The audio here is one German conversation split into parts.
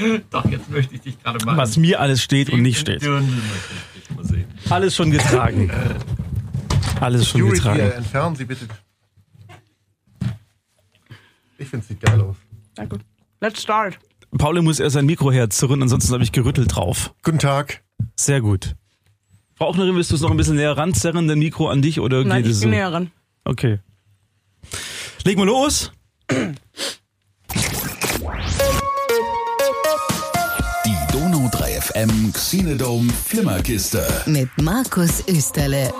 Doch, jetzt möchte ich dich gerade mal. Was mir alles steht und nicht steht. Mal. Alles schon getragen. Alles schon Security, getragen. äh, entfernen Sie bitte. Ich finde es sieht geil aus. Danke. Let's start. Paul muss erst sein Mikro herzurren, ansonsten habe ich gerüttelt drauf. Guten Tag. Sehr gut. Frau Ochnerin, willst du es noch ein bisschen näher ranzerren, dein Mikro an dich, oder Nein, geht ich es bin so? näher ran. Okay. Legen wir los. FM Xenodome Flimmerkiste. mit Markus Österle.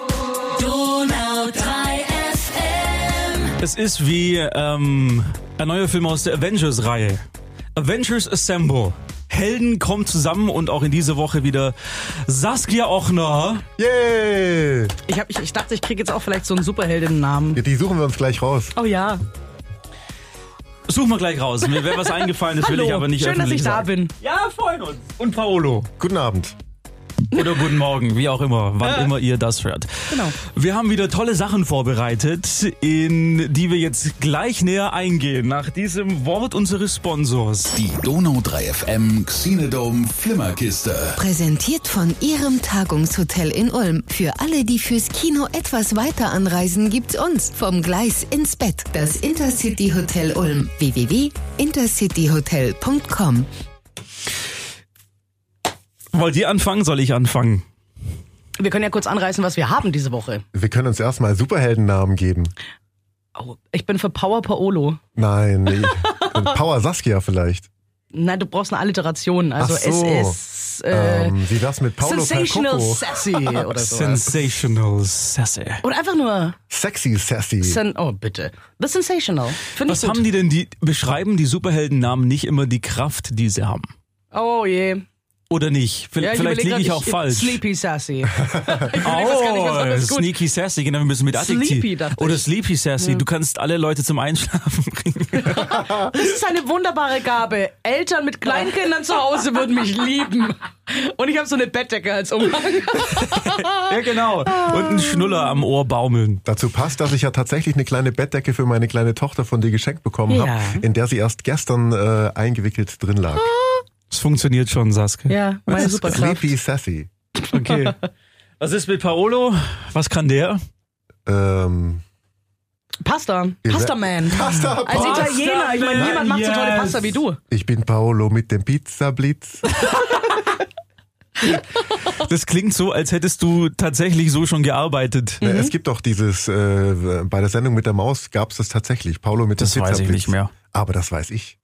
Donau 3 FM. Es ist wie ähm, ein neuer Film aus der Avengers-Reihe. Avengers Assemble. Helden kommen zusammen und auch in dieser Woche wieder Saskia Ochner. Yay! Ich, hab, ich, ich dachte, ich kriege jetzt auch vielleicht so einen Superheldinnen-Namen. Ja, die suchen wir uns gleich raus. Oh ja. Such mal gleich raus. Mir wäre was eingefallen, das will ich aber nicht Schön, dass öffentlich ich da sagen. bin. Ja, freuen uns. Und Paolo. Guten Abend. Oder guten Morgen, wie auch immer, wann immer ihr das hört. Genau. Wir haben wieder tolle Sachen vorbereitet, in die wir jetzt gleich näher eingehen, nach diesem Wort unseres Sponsors. Die Donau 3 FM Xenodome Flimmerkiste. Präsentiert von Ihrem Tagungshotel in Ulm. Für alle, die fürs Kino etwas weiter anreisen, gibt's uns. Vom Gleis ins Bett. Das Intercity Hotel Ulm. www.intercityhotel.com Wollt ihr anfangen? Soll ich anfangen? Wir können ja kurz anreißen, was wir haben diese Woche. Wir können uns erstmal Superheldennamen geben. Oh, ich bin für Power Paolo. Nein, nee. Power Saskia vielleicht. Nein, du brauchst eine Alliteration. Also Ach so. es ist äh, ähm, wie das mit Paulo Sensational Percoco? Sassy oder so. Sensational Sassy. Oder einfach nur Sexy Sassy. Sen oh bitte. The Sensational. Finde ich Was haben die denn, die beschreiben die Superheldennamen nicht immer die Kraft, die sie haben? Oh je. Oder nicht? V Ja, Vielleicht liege ich auch falsch. Sleepy Sassy. Oh. Sneaky Sassy, genau, wir müssen mit Adjektiv. Sleepy, Oder ich. Sleepy Sassy, du kannst alle Leute zum Einschlafen bringen. Das ist eine wunderbare Gabe. Eltern mit Kleinkindern zu Hause würden mich lieben. Und ich habe so eine Bettdecke als Umhang. ja, genau. Und ein Schnuller am Ohr baumeln. Dazu passt, dass ich ja tatsächlich eine kleine Bettdecke für meine kleine Tochter von dir geschenkt bekommen Ja. habe, in der sie erst gestern äh, eingewickelt drin lag. Es funktioniert schon, Saskia. Ja, meine Superkraft. Sleepy Sassy. Okay. Was ist mit Paolo? Was kann der? Ähm, Pasta. Pasta Man. Pasta, Als Pasta Italiener. Ich meine, Man, niemand macht so tolle yes. Pasta wie du. ich bin Paolo mit dem Pizzablitz. Das klingt so, als hättest du tatsächlich so schon gearbeitet. Äh, Es gibt doch dieses, äh, bei der Sendung mit der Maus gab es das tatsächlich. Paolo mit Das dem weiß ich Pizzablitz. nicht mehr. Aber das weiß ich.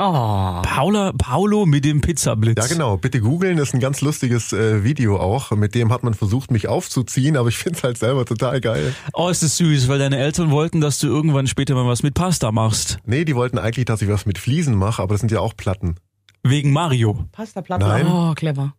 Oh. Paula, Paolo mit dem Pizzablitz. Ja, genau. Bitte googeln. Das ist ein ganz lustiges äh, Video auch. Mit dem hat man versucht, mich aufzuziehen, aber ich finde es halt selber total geil. Oh, ist das süß, weil deine Eltern wollten, dass du irgendwann später mal was mit Pasta machst. Nee, die wollten eigentlich, dass ich was mit Fliesen mache, aber das sind ja auch Platten. Wegen Mario. Pasta Platte. Nein. Oh, clever.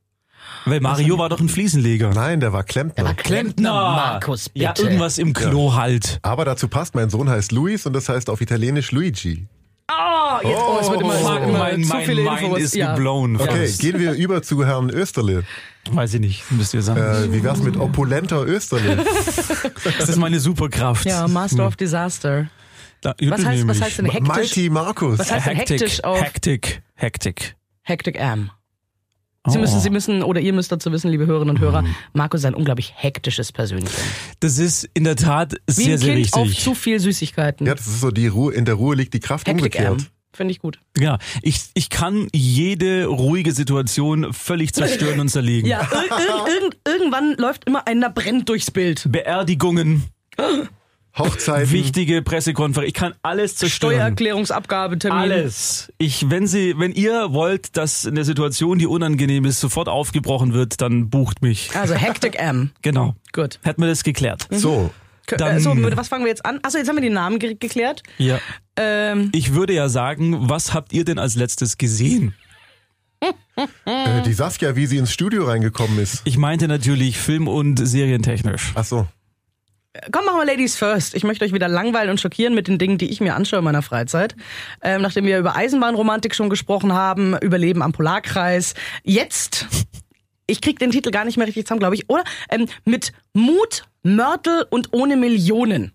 Weil Mario war doch ein Fliesenleger. Nein, der war Klempner. Klempner, Markus, bitte. Ja, irgendwas im Klo halt. aber dazu passt, mein Sohn heißt Luis und das heißt auf Italienisch Luigi. Oh, jetzt, oh, es wird immer, Fuck, immer mein, zu mein viele Mind Infos. ist ja. geblown. Okay, fast. gehen wir über zu Herrn Österle. Weiß ich nicht, müsst ihr sagen. Äh, wie wär's mit opulenter Österle? das ist meine Superkraft. Ja, Master of Disaster. Da, Was heißt, was heißt denn hektisch? Mighty Markus. Was heißt denn hektisch auf Hektik, Hektik. Hectic Am? Sie Oh. müssen, Sie müssen, oder ihr müsst dazu wissen, liebe Hörerinnen und Hörer, Markus ist ein unglaublich hektisches Persönchen. Das ist in der Tat Wie sehr, ein sehr Kind auf richtig. zu viel Süßigkeiten. Ja, das ist so die Ruhe, in der Ruhe liegt die Kraft Hectic Am. umgekehrt. Finde ich gut. Ja, ich, ich kann jede ruhige Situation völlig zerstören und zerlegen. Ja, ir ir irgend irgendwann läuft immer einer brennt durchs Bild. Beerdigungen, Hochzeiten. wichtige Pressekonferenzen, ich kann alles zerstören. Steuererklärungsabgabetermin. Alles. Ich, wenn Sie, wenn ihr wollt, dass eine Situation, die unangenehm ist, sofort aufgebrochen wird, dann bucht mich. Also Hectic Am. Genau. Gut. Hätten wir das geklärt. So, K- Dann- äh, so, was fangen wir jetzt an? Achso, jetzt haben wir die Namen ge geklärt. Ja. Ähm, Ich würde ja sagen, was habt ihr denn als letztes gesehen? äh, die Saskia, wie sie ins Studio reingekommen ist. Ich meinte natürlich film- und serientechnisch. Ach so. Komm, machen wir Ladies first. Ich möchte euch wieder langweilen und schockieren mit den Dingen, die ich mir anschaue in meiner Freizeit. Ähm, nachdem wir über Eisenbahnromantik schon gesprochen haben, über Leben am Polarkreis. Jetzt, ich krieg den Titel gar nicht mehr richtig zusammen, glaube ich, oder? Ähm, mit Mut, Mörtel und ohne Millionen.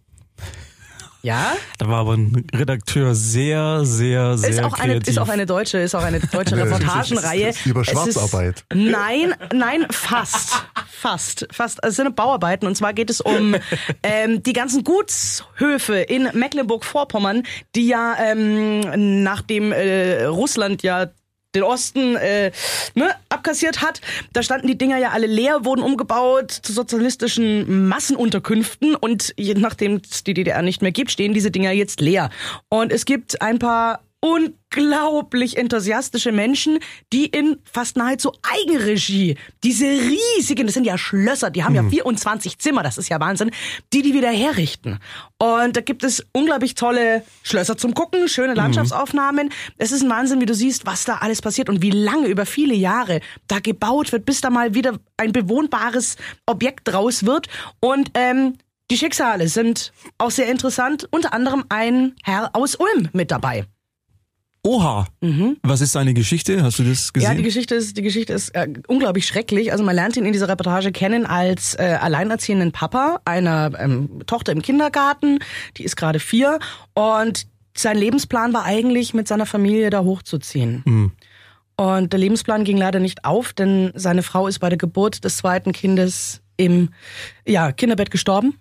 Ja? Da war aber ein Redakteur sehr, sehr, sehr Ist auch, eine, kreativ. ist auch eine deutsche, ist auch eine deutsche Reportagenreihe. Über Schwarzarbeit. Ist, nein, nein, fast. Fast, fast. Es sind Bauarbeiten und zwar geht es um ähm, die ganzen Gutshöfe in Mecklenburg-Vorpommern, die ja ähm, nachdem äh, Russland ja den Osten äh, ne, abkassiert hat. Da standen die Dinger ja alle leer, wurden umgebaut zu sozialistischen Massenunterkünften und je nachdem es die DDR nicht mehr gibt, stehen diese Dinger jetzt leer. Und es gibt ein paar unglaublich enthusiastische Menschen, die in fast nahezu Eigenregie diese riesigen, das sind ja Schlösser, die haben ja 24 Zimmer, das ist ja Wahnsinn, die die wieder herrichten. Und da gibt es unglaublich tolle Schlösser zum Gucken, schöne Landschaftsaufnahmen. Es ist ein Wahnsinn, wie du siehst, was da alles passiert und wie lange, über viele Jahre da gebaut wird, bis da mal wieder ein bewohnbares Objekt draus wird. Und ähm, die Schicksale sind auch sehr interessant, unter anderem ein Herr aus Ulm mit dabei. Oha. Was ist seine Geschichte? Hast du das gesehen? Mhm. Ja, die Geschichte ist, die Geschichte ist äh, unglaublich schrecklich. Also man lernt ihn in dieser Reportage kennen als äh, alleinerziehenden Papa einer ähm, Tochter im Kindergarten. Die ist gerade vier und sein Lebensplan war eigentlich, mit seiner Familie da hochzuziehen. Und der Lebensplan ging leider nicht auf, denn seine Frau ist bei der Geburt des zweiten Kindes im ja, Kinderbett gestorben.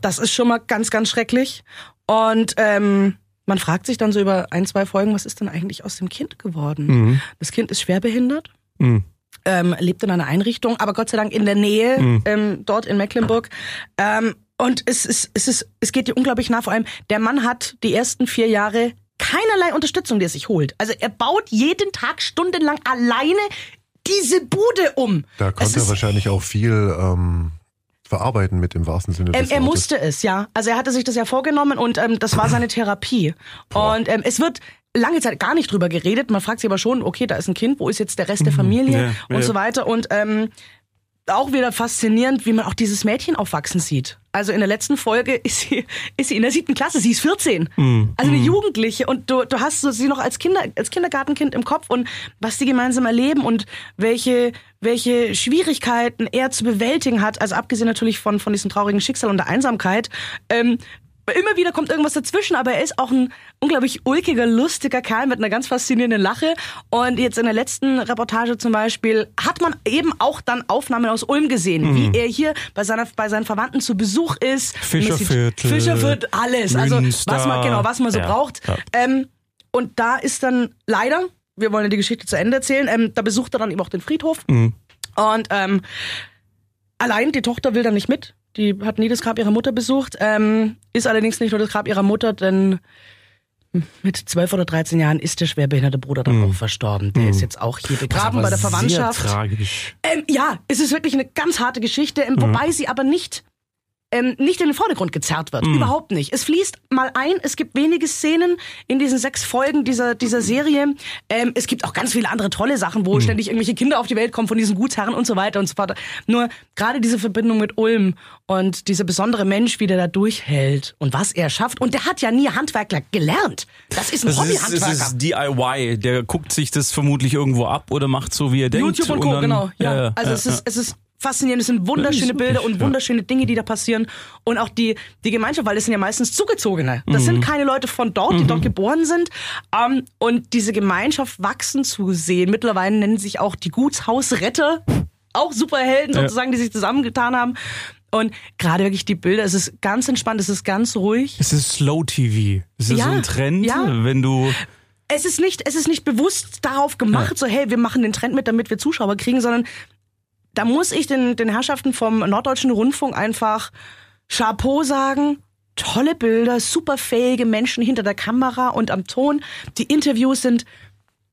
Das ist schon mal ganz, ganz schrecklich. Und ähm, man fragt sich dann so über ein, zwei Folgen, was ist denn eigentlich aus dem Kind geworden? Das Kind ist schwerbehindert, Mhm. ähm, lebt in einer Einrichtung, aber Gott sei Dank in der Nähe, ähm, dort in Mecklenburg. Ähm, und es, ist, es, ist, es geht dir unglaublich nah. Vor allem, der Mann hat die ersten vier Jahre keinerlei Unterstützung, die er sich holt. Also er baut jeden Tag stundenlang alleine diese Bude um. Da konnte er wahrscheinlich auch viel ähm, verarbeiten mit dem wahrsten Sinne Ähm, des er Wortes. musste es, ja. Also er hatte sich das ja vorgenommen und ähm, das war seine Therapie. Und ähm, es wird lange Zeit gar nicht drüber geredet. Man fragt sich aber schon, okay, da ist ein Kind, wo ist jetzt der Rest der Familie Ja, und ja. so weiter. Und ähm, auch wieder faszinierend, wie man auch dieses Mädchen aufwachsen sieht. Also in der letzten Folge ist sie, ist sie in der siebten Klasse, sie ist 14. Also eine Jugendliche. Und du, du hast sie noch als Kinder, als Kindergartenkind im Kopf und was die gemeinsam erleben und welche, welche Schwierigkeiten er zu bewältigen hat, also abgesehen natürlich von, von diesem traurigen Schicksal und der Einsamkeit, ähm, Immer wieder kommt irgendwas dazwischen, aber er ist auch ein unglaublich ulkiger, lustiger Kerl mit einer ganz faszinierenden Lache. Und jetzt in der letzten Reportage zum Beispiel hat man eben auch dann Aufnahmen aus Ulm gesehen, wie er hier bei, seiner, bei seinen Verwandten zu Besuch ist. Fischerviertel, Fischerviertel, alles. Also Münster. was man genau, was man so Ja, braucht. ja. Ähm, und da ist dann leider, wir wollen ja die Geschichte zu Ende erzählen, ähm, da besucht er dann eben auch den Friedhof. Mhm. Und ähm, allein die Tochter will da nicht mit. Die hat nie das Grab ihrer Mutter besucht. Ähm, ist allerdings nicht nur das Grab ihrer Mutter, denn mit 12 oder 13 Jahren ist der schwerbehinderte Bruder dann auch verstorben. Der ist jetzt auch hier begraben bei der Verwandtschaft. Sehr tragisch. Ähm, ja, es ist wirklich eine ganz harte Geschichte, ähm, wobei sie aber nicht, ähm, nicht in den Vordergrund gezerrt wird. Überhaupt nicht. Es fließt mal ein, es gibt wenige Szenen in diesen sechs Folgen dieser, dieser Serie. Ähm, es gibt auch ganz viele andere tolle Sachen, wo ständig irgendwelche Kinder auf die Welt kommen von diesen Gutsherren und so weiter und so fort. Nur gerade diese Verbindung mit Ulm und dieser besondere Mensch, wie der da durchhält und was er schafft. Und der hat ja nie Handwerkler gelernt. Das ist ein Das ist, Hobbyhandwerker. das ist DIY. Der guckt sich das vermutlich irgendwo ab oder macht so, wie er denkt. YouTube und Co. dann- genau. Ja. ja, also ja, es ist, es ist faszinierend. Es sind wunderschöne Ja, Bilder wirklich, und ja. wunderschöne Dinge, die da passieren. Und auch die, die Gemeinschaft, weil das sind ja meistens Zugezogene. Das sind Mhm. keine Leute von dort, die dort geboren sind. Ähm, und diese Gemeinschaft wachsen zu sehen. Mittlerweile nennen sich auch die Gutshausretter. Auch Superhelden sozusagen, die sich zusammengetan haben. Und gerade wirklich die Bilder, es ist ganz entspannt, es ist ganz ruhig. Es ist Slow TV. Es ist Ja, so ein Trend, ja. wenn du. es ist nicht, es ist nicht bewusst darauf gemacht, so hey, wir machen den Trend mit, damit wir Zuschauer kriegen, sondern da muss ich den, den Herrschaften vom Norddeutschen Rundfunk einfach Chapeau sagen. Tolle Bilder, super fähige Menschen hinter der Kamera und am Ton. Die Interviews sind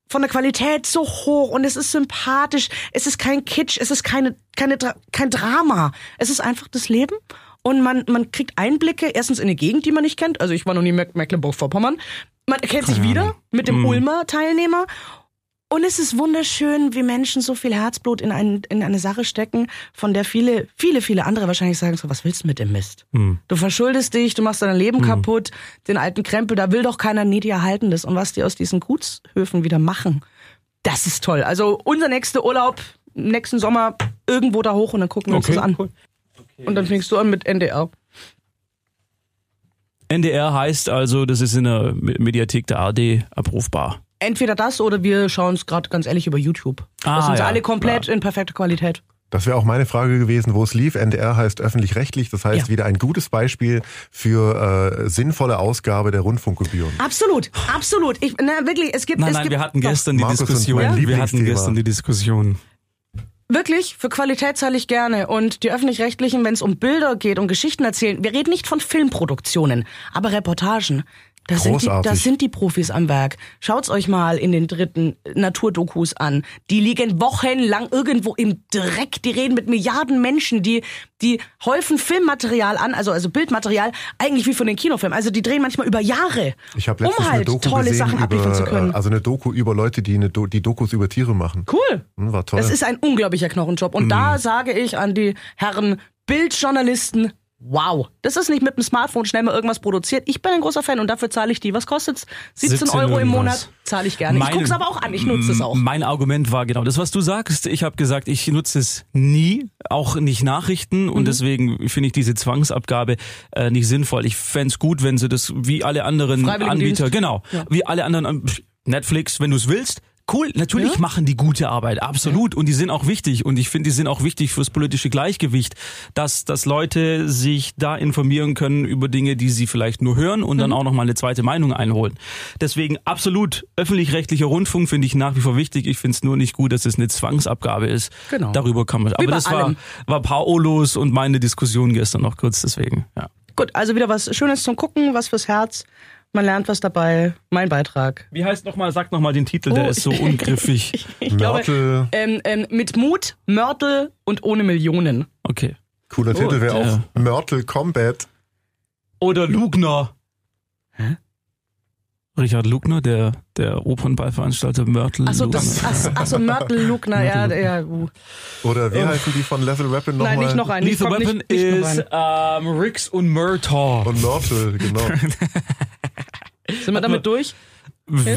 von der Qualität so hoch und es ist sympathisch. Es ist kein Kitsch, es ist keine, keine, kein Drama. Es ist einfach das Leben und man, man kriegt Einblicke erstens in eine Gegend, die man nicht kennt. Also ich war noch nie in Meck- Mecklenburg-Vorpommern. Man erkennt sich wieder mit dem Ulmer Teilnehmer. Und es ist wunderschön, wie Menschen so viel Herzblut in, ein, in eine Sache stecken, von der viele, viele, viele andere wahrscheinlich sagen so, was willst du mit dem Mist? Du verschuldest dich, du machst dein Leben kaputt, den alten Krempel, da will doch keiner, nee, die erhalten das. Und was die aus diesen Gutshöfen wieder machen, das ist toll. Also unser nächster Urlaub, nächsten Sommer, irgendwo da hoch und dann gucken wir uns Okay, das an. cool. Und dann fängst du an mit NDR. NDR heißt also, das ist in der Me- Mediathek der ARD abrufbar. Entweder das oder wir schauen es gerade ganz ehrlich über YouTube. Ah, das sind sie ja, alle komplett ja. in perfekter Qualität. Das wäre auch meine Frage gewesen, wo es lief. NDR heißt öffentlich-rechtlich, das heißt Ja. wieder ein gutes Beispiel für äh, sinnvolle Ausgabe der Rundfunkgebühren. Absolut, absolut. Ich, na, wirklich, es gibt, Nein, es nein, gibt wir hatten doch, gestern die Markus Diskussion. wir hatten gestern die Diskussion. Wirklich, für Qualität zahle ich gerne. Und die Öffentlich-Rechtlichen, wenn es um Bilder geht, um Geschichten erzählen, wir reden nicht von Filmproduktionen, aber Reportagen. Da sind, die, da Großartig. sind die Profis am Werk. Schaut's euch mal in den dritten Naturdokus an. Die liegen wochenlang irgendwo im Dreck. Die reden mit Milliarden Menschen. Die, die häufen Filmmaterial an, also, also Bildmaterial, eigentlich wie von den Kinofilmen. Also die drehen manchmal über Jahre, Ich habe um letztens halt eine Doku tolle gesehen Sachen abliefern zu über, können. äh, also eine Doku über Leute, die eine Do die Dokus über Tiere machen. Cool. Hm, War toll. Das ist ein unglaublicher Knochenjob. Und da sage ich an die Herren Bildjournalisten, wow, das ist nicht mit dem Smartphone schnell mal irgendwas produziert. Ich bin ein großer Fan und dafür zahle ich die. Was kostet's? 17, 17 Euro im irgendwas. Monat zahle ich gerne. Meine- ich guck's aber auch an, ich nutze es auch. Mein Argument war genau das, was du sagst. Ich habe gesagt, ich nutze es nie, auch nicht Nachrichten Mhm. und deswegen finde ich diese Zwangsabgabe äh, nicht sinnvoll. Ich fänd's gut, wenn sie das wie alle anderen. Anbieter, genau, Ja. wie alle anderen An- Netflix, wenn du es willst. Cool, natürlich Ja. machen die gute Arbeit, absolut. Und die sind auch wichtig. Und ich finde, die sind auch wichtig fürs politische Gleichgewicht, dass, dass Leute sich da informieren können über Dinge, die sie vielleicht nur hören und Mhm. dann auch nochmal eine zweite Meinung einholen. Deswegen absolut öffentlich-rechtlicher Rundfunk finde ich nach wie vor wichtig. Ich finde es nur nicht gut, dass es eine Zwangsabgabe ist. Genau. Darüber kann man. Aber das war, war Paolos und meine Diskussion gestern noch kurz, deswegen. Ja. Gut, also wieder was Schönes zum Gucken, was fürs Herz. Man lernt was dabei. Mein Beitrag. Wie heißt nochmal, sag nochmal den Titel, der Oh. ist so ungriffig. Ich Mörtel, ähm, ähm, mit Mut, Mörtel und ohne Millionen. Okay. cooler Titel wäre der- auch Mörtel Combat. Oder Lugner. Richard Lugner, der, der Opernballveranstalter Mörtel. Achso, Lugner. das, ach, ach so, Mörtel, Lugner, ja, ja, uh. Oder wie heißen die von Lethal Weapon nochmal? Nein, nicht noch ein. Lethal Weapon ist ähm, Rix und Murtaugh. Und Mörtel, genau. Sind wir damit durch?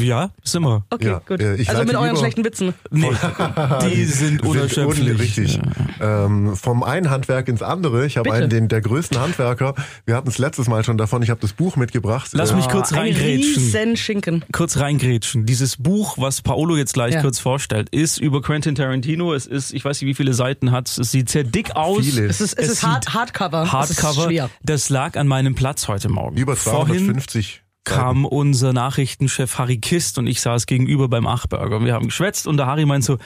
Ja, sind wir. Okay, Ja, gut. äh, ich also mit euren über- schlechten Witzen. Nee, die sind unerschöpflich. un- richtig. Ähm, vom einen Handwerk ins andere. Ich habe einen den, der größten Handwerker. Wir hatten es letztes Mal schon davon. Ich habe das Buch mitgebracht. Lass Äh, mich kurz Ein reingrätschen. riesen Schinken. Kurz reingrätschen. Dieses Buch, was Paolo jetzt gleich Ja. kurz vorstellt, ist über Quentin Tarantino. Es ist, ich weiß nicht, wie viele Seiten hat es. sieht sehr dick aus. Viele. Es ist, es Es ist hard, Hardcover. Es ist Hardcover. Das lag an meinem Platz heute Morgen. Über Vorhin 250 kam unser Nachrichtenchef Harry Kist und ich saß gegenüber beim Achberger. Wir haben geschwätzt und der Harry meint so,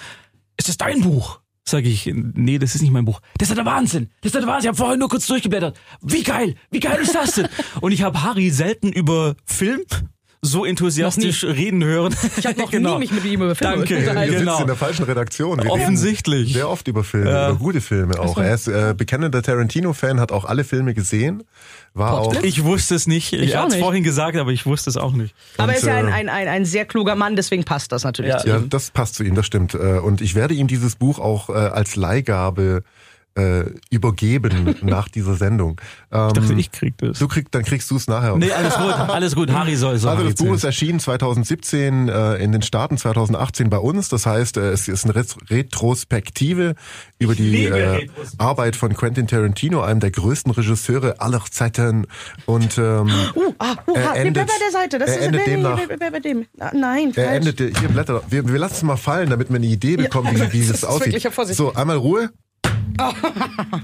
ist das dein Buch? Sag ich, nee, das ist nicht mein Buch. Das ist der Wahnsinn. Das ist der Wahnsinn. Ich habe vorhin nur kurz durchgeblättert. Wie geil, wie geil ist das denn? und ich habe Harry selten über Film so enthusiastisch reden hören. Ich habe noch Genau. nie mich mit ihm über Filme Danke. Ihr unterhalten. sitzt Genau. in der falschen Redaktion. Wir reden Offensichtlich. Sehr oft über Filme, Ja. über gute Filme auch. Er ist äh, bekennender Tarantino-Fan, hat auch alle Filme gesehen. War auch Ich wusste es nicht. Ich, Ich hatte es vorhin gesagt, aber ich wusste es auch nicht. Aber er ist ja ein, äh, ein, ein, ein sehr kluger Mann, deswegen passt das natürlich Ja. zu Ja, ihm. das passt zu ihm, das stimmt. Äh, Und ich werde ihm dieses Buch auch äh, als Leihgabe äh, übergeben nach dieser Sendung. Ähm, Ich dachte, ich krieg das. du kriegst, dann kriegst du es nachher. Nee, alles gut, alles gut. Harry soll so. Also Harry das Buch ist erschienen 2017 äh, in den Staaten, 2018 bei uns. Das heißt, äh, es ist eine Ret- Retrospektive über die äh. Arbeit von Quentin Tarantino, einem der größten Regisseure aller Zeiten. Und ähm, Uh, ah, uh, Er nee, endet- bei der Seite. Das er ist endet nee, demnach- bei dem. Ah, Nein, er falsch. endete hier Blätter. Wir, wir lassen es mal fallen, damit wir eine Idee bekommen, wie, wie das es aussieht. ja. So, einmal Ruhe.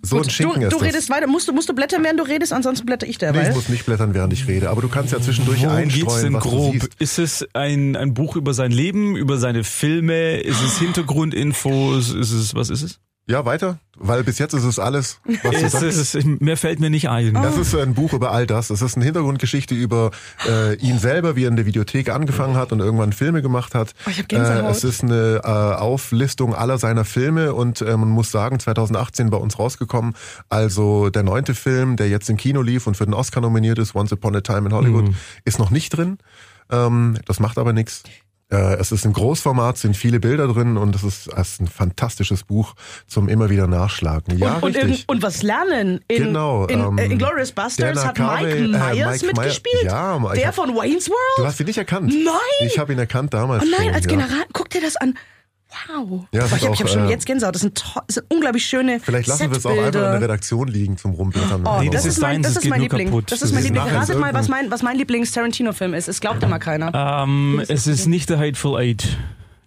So ein Gut, Schinken du, ist du das. redest weiter. Musst du, musst du blättern, während du redest, ansonsten blätter ich Nee, derweil. ich muss nicht blättern, während ich rede. Aber du kannst ja zwischendurch Worum geht's einstreuen, denn was du grob? siehst. Ist es ein, ein Buch über sein Leben, über seine Filme? Ist es Hintergrundinfos? Ist es, was ist es? Ja, weiter. Weil bis jetzt ist es alles, was du Ist sagst. es, mehr fällt mir nicht ein. Das ist ein Buch über all das. Es ist eine Hintergrundgeschichte über äh, ihn selber, wie er in der Videothek angefangen hat und irgendwann Filme gemacht hat. Oh, ich hab Gänsehaut. es ist eine äh, Auflistung aller seiner Filme und äh, man muss sagen, 2018 bei uns rausgekommen. Also der neunte Film, der jetzt im Kino lief und für den Oscar nominiert ist, Once Upon a Time in Hollywood, Mhm. ist noch nicht drin. Ähm, das macht aber nichts. Äh, Es ist im Großformat, sind viele Bilder drin und es ist, es ist ein fantastisches Buch zum immer wieder nachschlagen. Ja, und, und, richtig. irgend- und was lernen. In, Genau, in, ähm, äh, in Glorious Bastards Dana hat Carvey, Mike äh, Myers Meyer- mitgespielt. Ja, der hab- von Wayne's Du World. hast ihn nicht erkannt. Nein! Ich habe ihn erkannt damals Oh nein, schon. als ja. General. Guck dir das an. Wow. Ja, Boah, ich habe hab schon äh, jetzt Gänsehaut. Das sind, das sind unglaublich schöne Vielleicht lassen wir es auch einfach in der. Redaktion liegen zum Rumblättern. Oh, Nee, das, das ist mein, das ist mein Liebling. kaputt. Das ist mein Liebling. Ratet mal, was mein, was mein Lieblings-Tarantino-Film ist. Es glaubt immer keiner. Ähm, es ist nicht The Hateful Eight.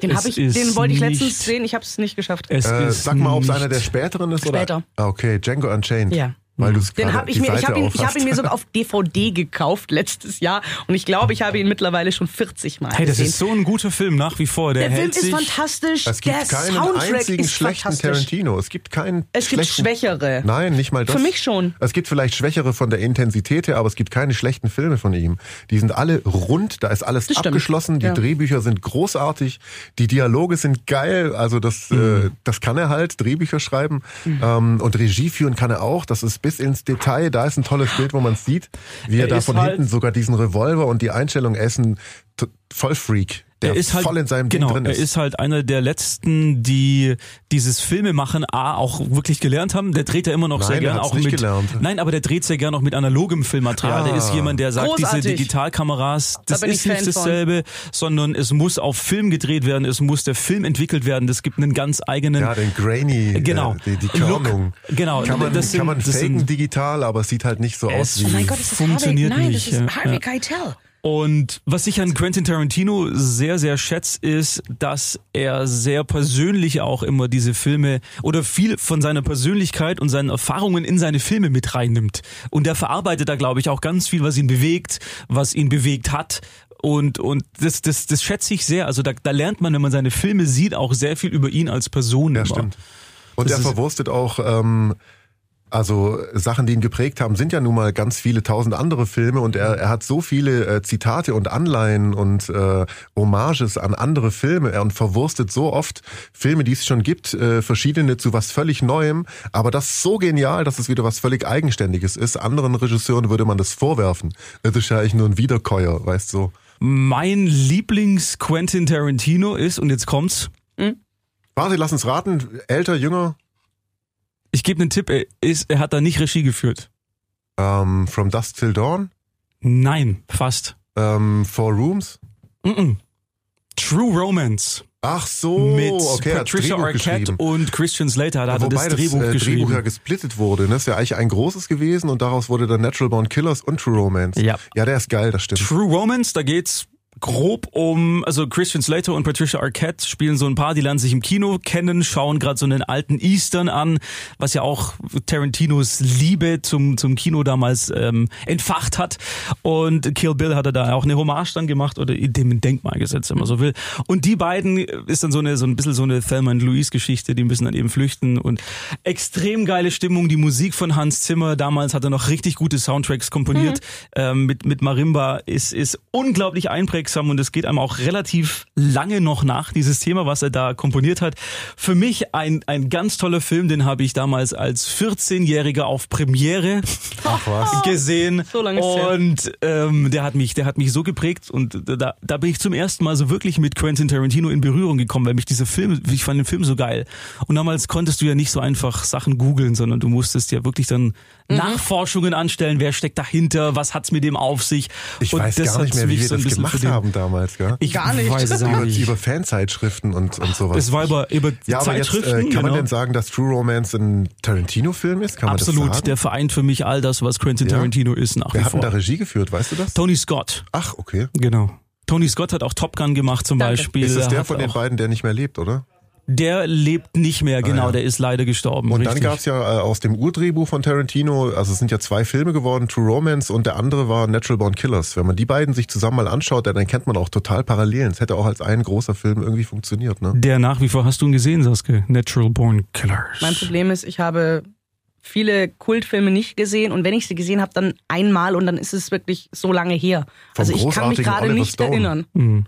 Den, ich, den wollte ich letztens sehen, ich habe es nicht geschafft. Es Äh, ist sag mal, ob es einer der späteren ist Später. oder. Ah, okay, Django Unchained. Ja. Weil du's Den hab ich mir, ich habe ihn, ich hab ihn mir sogar auf DVD gekauft letztes Jahr und ich glaube, ich habe ihn mittlerweile schon 40 Mal Hey, das gesehen. ist so ein guter Film nach wie vor. Der, der Film ist fantastisch. Es gibt der keinen Soundtrack einzigen schlechten. Tarantino. Es gibt keinen Es gibt schwächere. Nein, nicht mal das. Für mich schon. Es gibt vielleicht schwächere von der Intensität her, aber es gibt keine schlechten Filme von ihm. Die sind alle rund, da ist alles Das stimmt. abgeschlossen, die Ja. Drehbücher sind großartig, die Dialoge sind geil, also das, äh, Mhm. das kann er halt, Drehbücher schreiben. Ähm, und Regie führen kann er auch, das ist bis ins Detail, da ist ein tolles Bild, wo man sieht, wie er, Er da von halt- hinten sogar diesen Revolver und die Einstellung. Essen, voll Freak, der er ist halt, voll in seinem genau, Ding drin er ist. ist halt einer der letzten, die dieses Filmemachen A auch wirklich gelernt haben. Der dreht ja immer noch Nein, sehr der gern hat's auch nicht mit. gelernt. Nein, aber der dreht sehr gern auch mit analogem Filmmaterial. Ah. Der ist jemand, der sagt, Großartig. diese Digitalkameras, das ich ist nicht Fan von. dasselbe, sondern es muss auf Film gedreht werden, es muss der Film entwickelt werden. Das gibt einen ganz eigenen. ja, den Grainy, Genau. äh, die, die Look. Körnung. Genau. Kann man, das sind, kann man das faken sind, digital, aber es sieht halt nicht so Es- aus wie... Oh mein Gott, ist das Funktioniert Harvey? Nein, nicht, das ist. Harvey Ja. Keitel. Und was ich an Quentin Tarantino sehr, sehr schätze, ist, dass er sehr persönlich auch immer diese Filme oder viel von seiner Persönlichkeit und seinen Erfahrungen in seine Filme mit reinnimmt. Und er verarbeitet da, glaube ich, auch ganz viel, was ihn bewegt, was ihn bewegt hat. Und, und das, das, das schätze ich sehr. Also da, da lernt man, wenn man seine Filme sieht, auch sehr viel über ihn als Person. Ja, immer. stimmt. Und Das er verwurstet auch, ähm, also Sachen, die ihn geprägt haben, sind ja nun mal ganz viele tausend andere Filme und er, er hat so viele äh, Zitate und Anleihen und äh, Hommages an andere Filme er und verwurstet so oft Filme, die es schon gibt, äh, verschiedene zu was völlig Neuem, aber das so genial, dass es wieder was völlig Eigenständiges ist. Anderen Regisseuren würde man das vorwerfen. Das ist ja eigentlich nur ein Wiederkäuer, weißt du. Mein Lieblings-Quentin Tarantino ist, und jetzt kommt's, Warte, lass uns raten, älter, jünger, ich gebe einen Tipp, er, ist, er hat da nicht Regie geführt. ähm, From Dusk Till Dawn, Nein, fast. ähm, Four Rooms. Mm-mm. True Romance Ach so, mit okay, Patricia Arquette und Christian Slater. Da hat er das Drehbuch äh, geschrieben. Drehbuch ja gesplittet wurde. Ne? Das ist ja eigentlich ein großes gewesen und daraus wurde dann Natural Born Killers und True Romance. Ja. Ja, der ist geil, das stimmt. True Romance, da geht's grob um, also Christian Slater und Patricia Arquette spielen so ein Paar, die lernen sich im Kino kennen, schauen gerade so einen alten Eastern an, was ja auch Tarantinos Liebe zum, zum Kino damals ähm, entfacht hat. Und Kill Bill hat er da auch eine Hommage dann gemacht oder dem ein Denkmal gesetzt, wenn man so will. Und die beiden ist dann so eine so ein bisschen so eine Thelma und Louise Geschichte, die müssen dann eben flüchten und extrem geile Stimmung, die Musik von Hans Zimmer, damals hat er noch richtig gute Soundtracks komponiert ähm, mit mit Marimba ist ist unglaublich einprägsam und es geht einem auch relativ lange noch nach dieses Thema, was er da komponiert hat. Für mich ein ein ganz toller Film, den habe ich damals als 14-Jähriger auf Premiere Ach was. gesehen So lange ist und ähm, der hat mich der hat mich so geprägt und da da bin ich zum ersten Mal so wirklich mit Quentin Tarantino in Berührung gekommen, weil mich dieser Film ich fand den Film so geil und damals konntest du ja nicht so einfach Sachen googeln, sondern du musstest ja wirklich dann Mhm. Nachforschungen anstellen, wer steckt dahinter, was hat's mit dem auf sich Ich und weiß das gar nicht mehr, wie mich wir so ein das bisschen gemacht den- haben damals, gell? Ich Gar nicht. weiß es Über, nicht. über Fanzeitschriften und, und sowas. Es war über, über ja, aber jetzt Zeitschriften. äh, kann man genau. denn sagen, dass True Romance ein Tarantino-Film ist? Kann man das Absolut, sagen? der vereint für mich all das, was Quentin Ja? Tarantino ist nach Wer wie hat denn vor. da Regie geführt, weißt du das? Tony Scott, Ach, okay. genau. Tony Scott hat auch Top Gun gemacht zum Danke. Beispiel. Ist das der von den beiden, der nicht mehr lebt, oder? Der lebt nicht mehr, genau, ja. der ist leider gestorben. Und richtig. dann gab's ja äh, aus dem Urdrehbuch von Tarantino, also es sind ja zwei Filme geworden, True Romance und der andere war Natural Born Killers. Wenn man die beiden sich zusammen mal anschaut, dann kennt man auch total Parallelen. Es hätte auch als ein großer Film irgendwie funktioniert, ne? Der nach wie vor, hast du ihn gesehen, Saskia? Natural Born Killers. Mein Problem ist, ich habe viele Kultfilme nicht gesehen und wenn ich sie gesehen habe, dann einmal und dann ist es wirklich so lange her. Vom also ich kann mich gerade nicht Stone. erinnern. Mhm.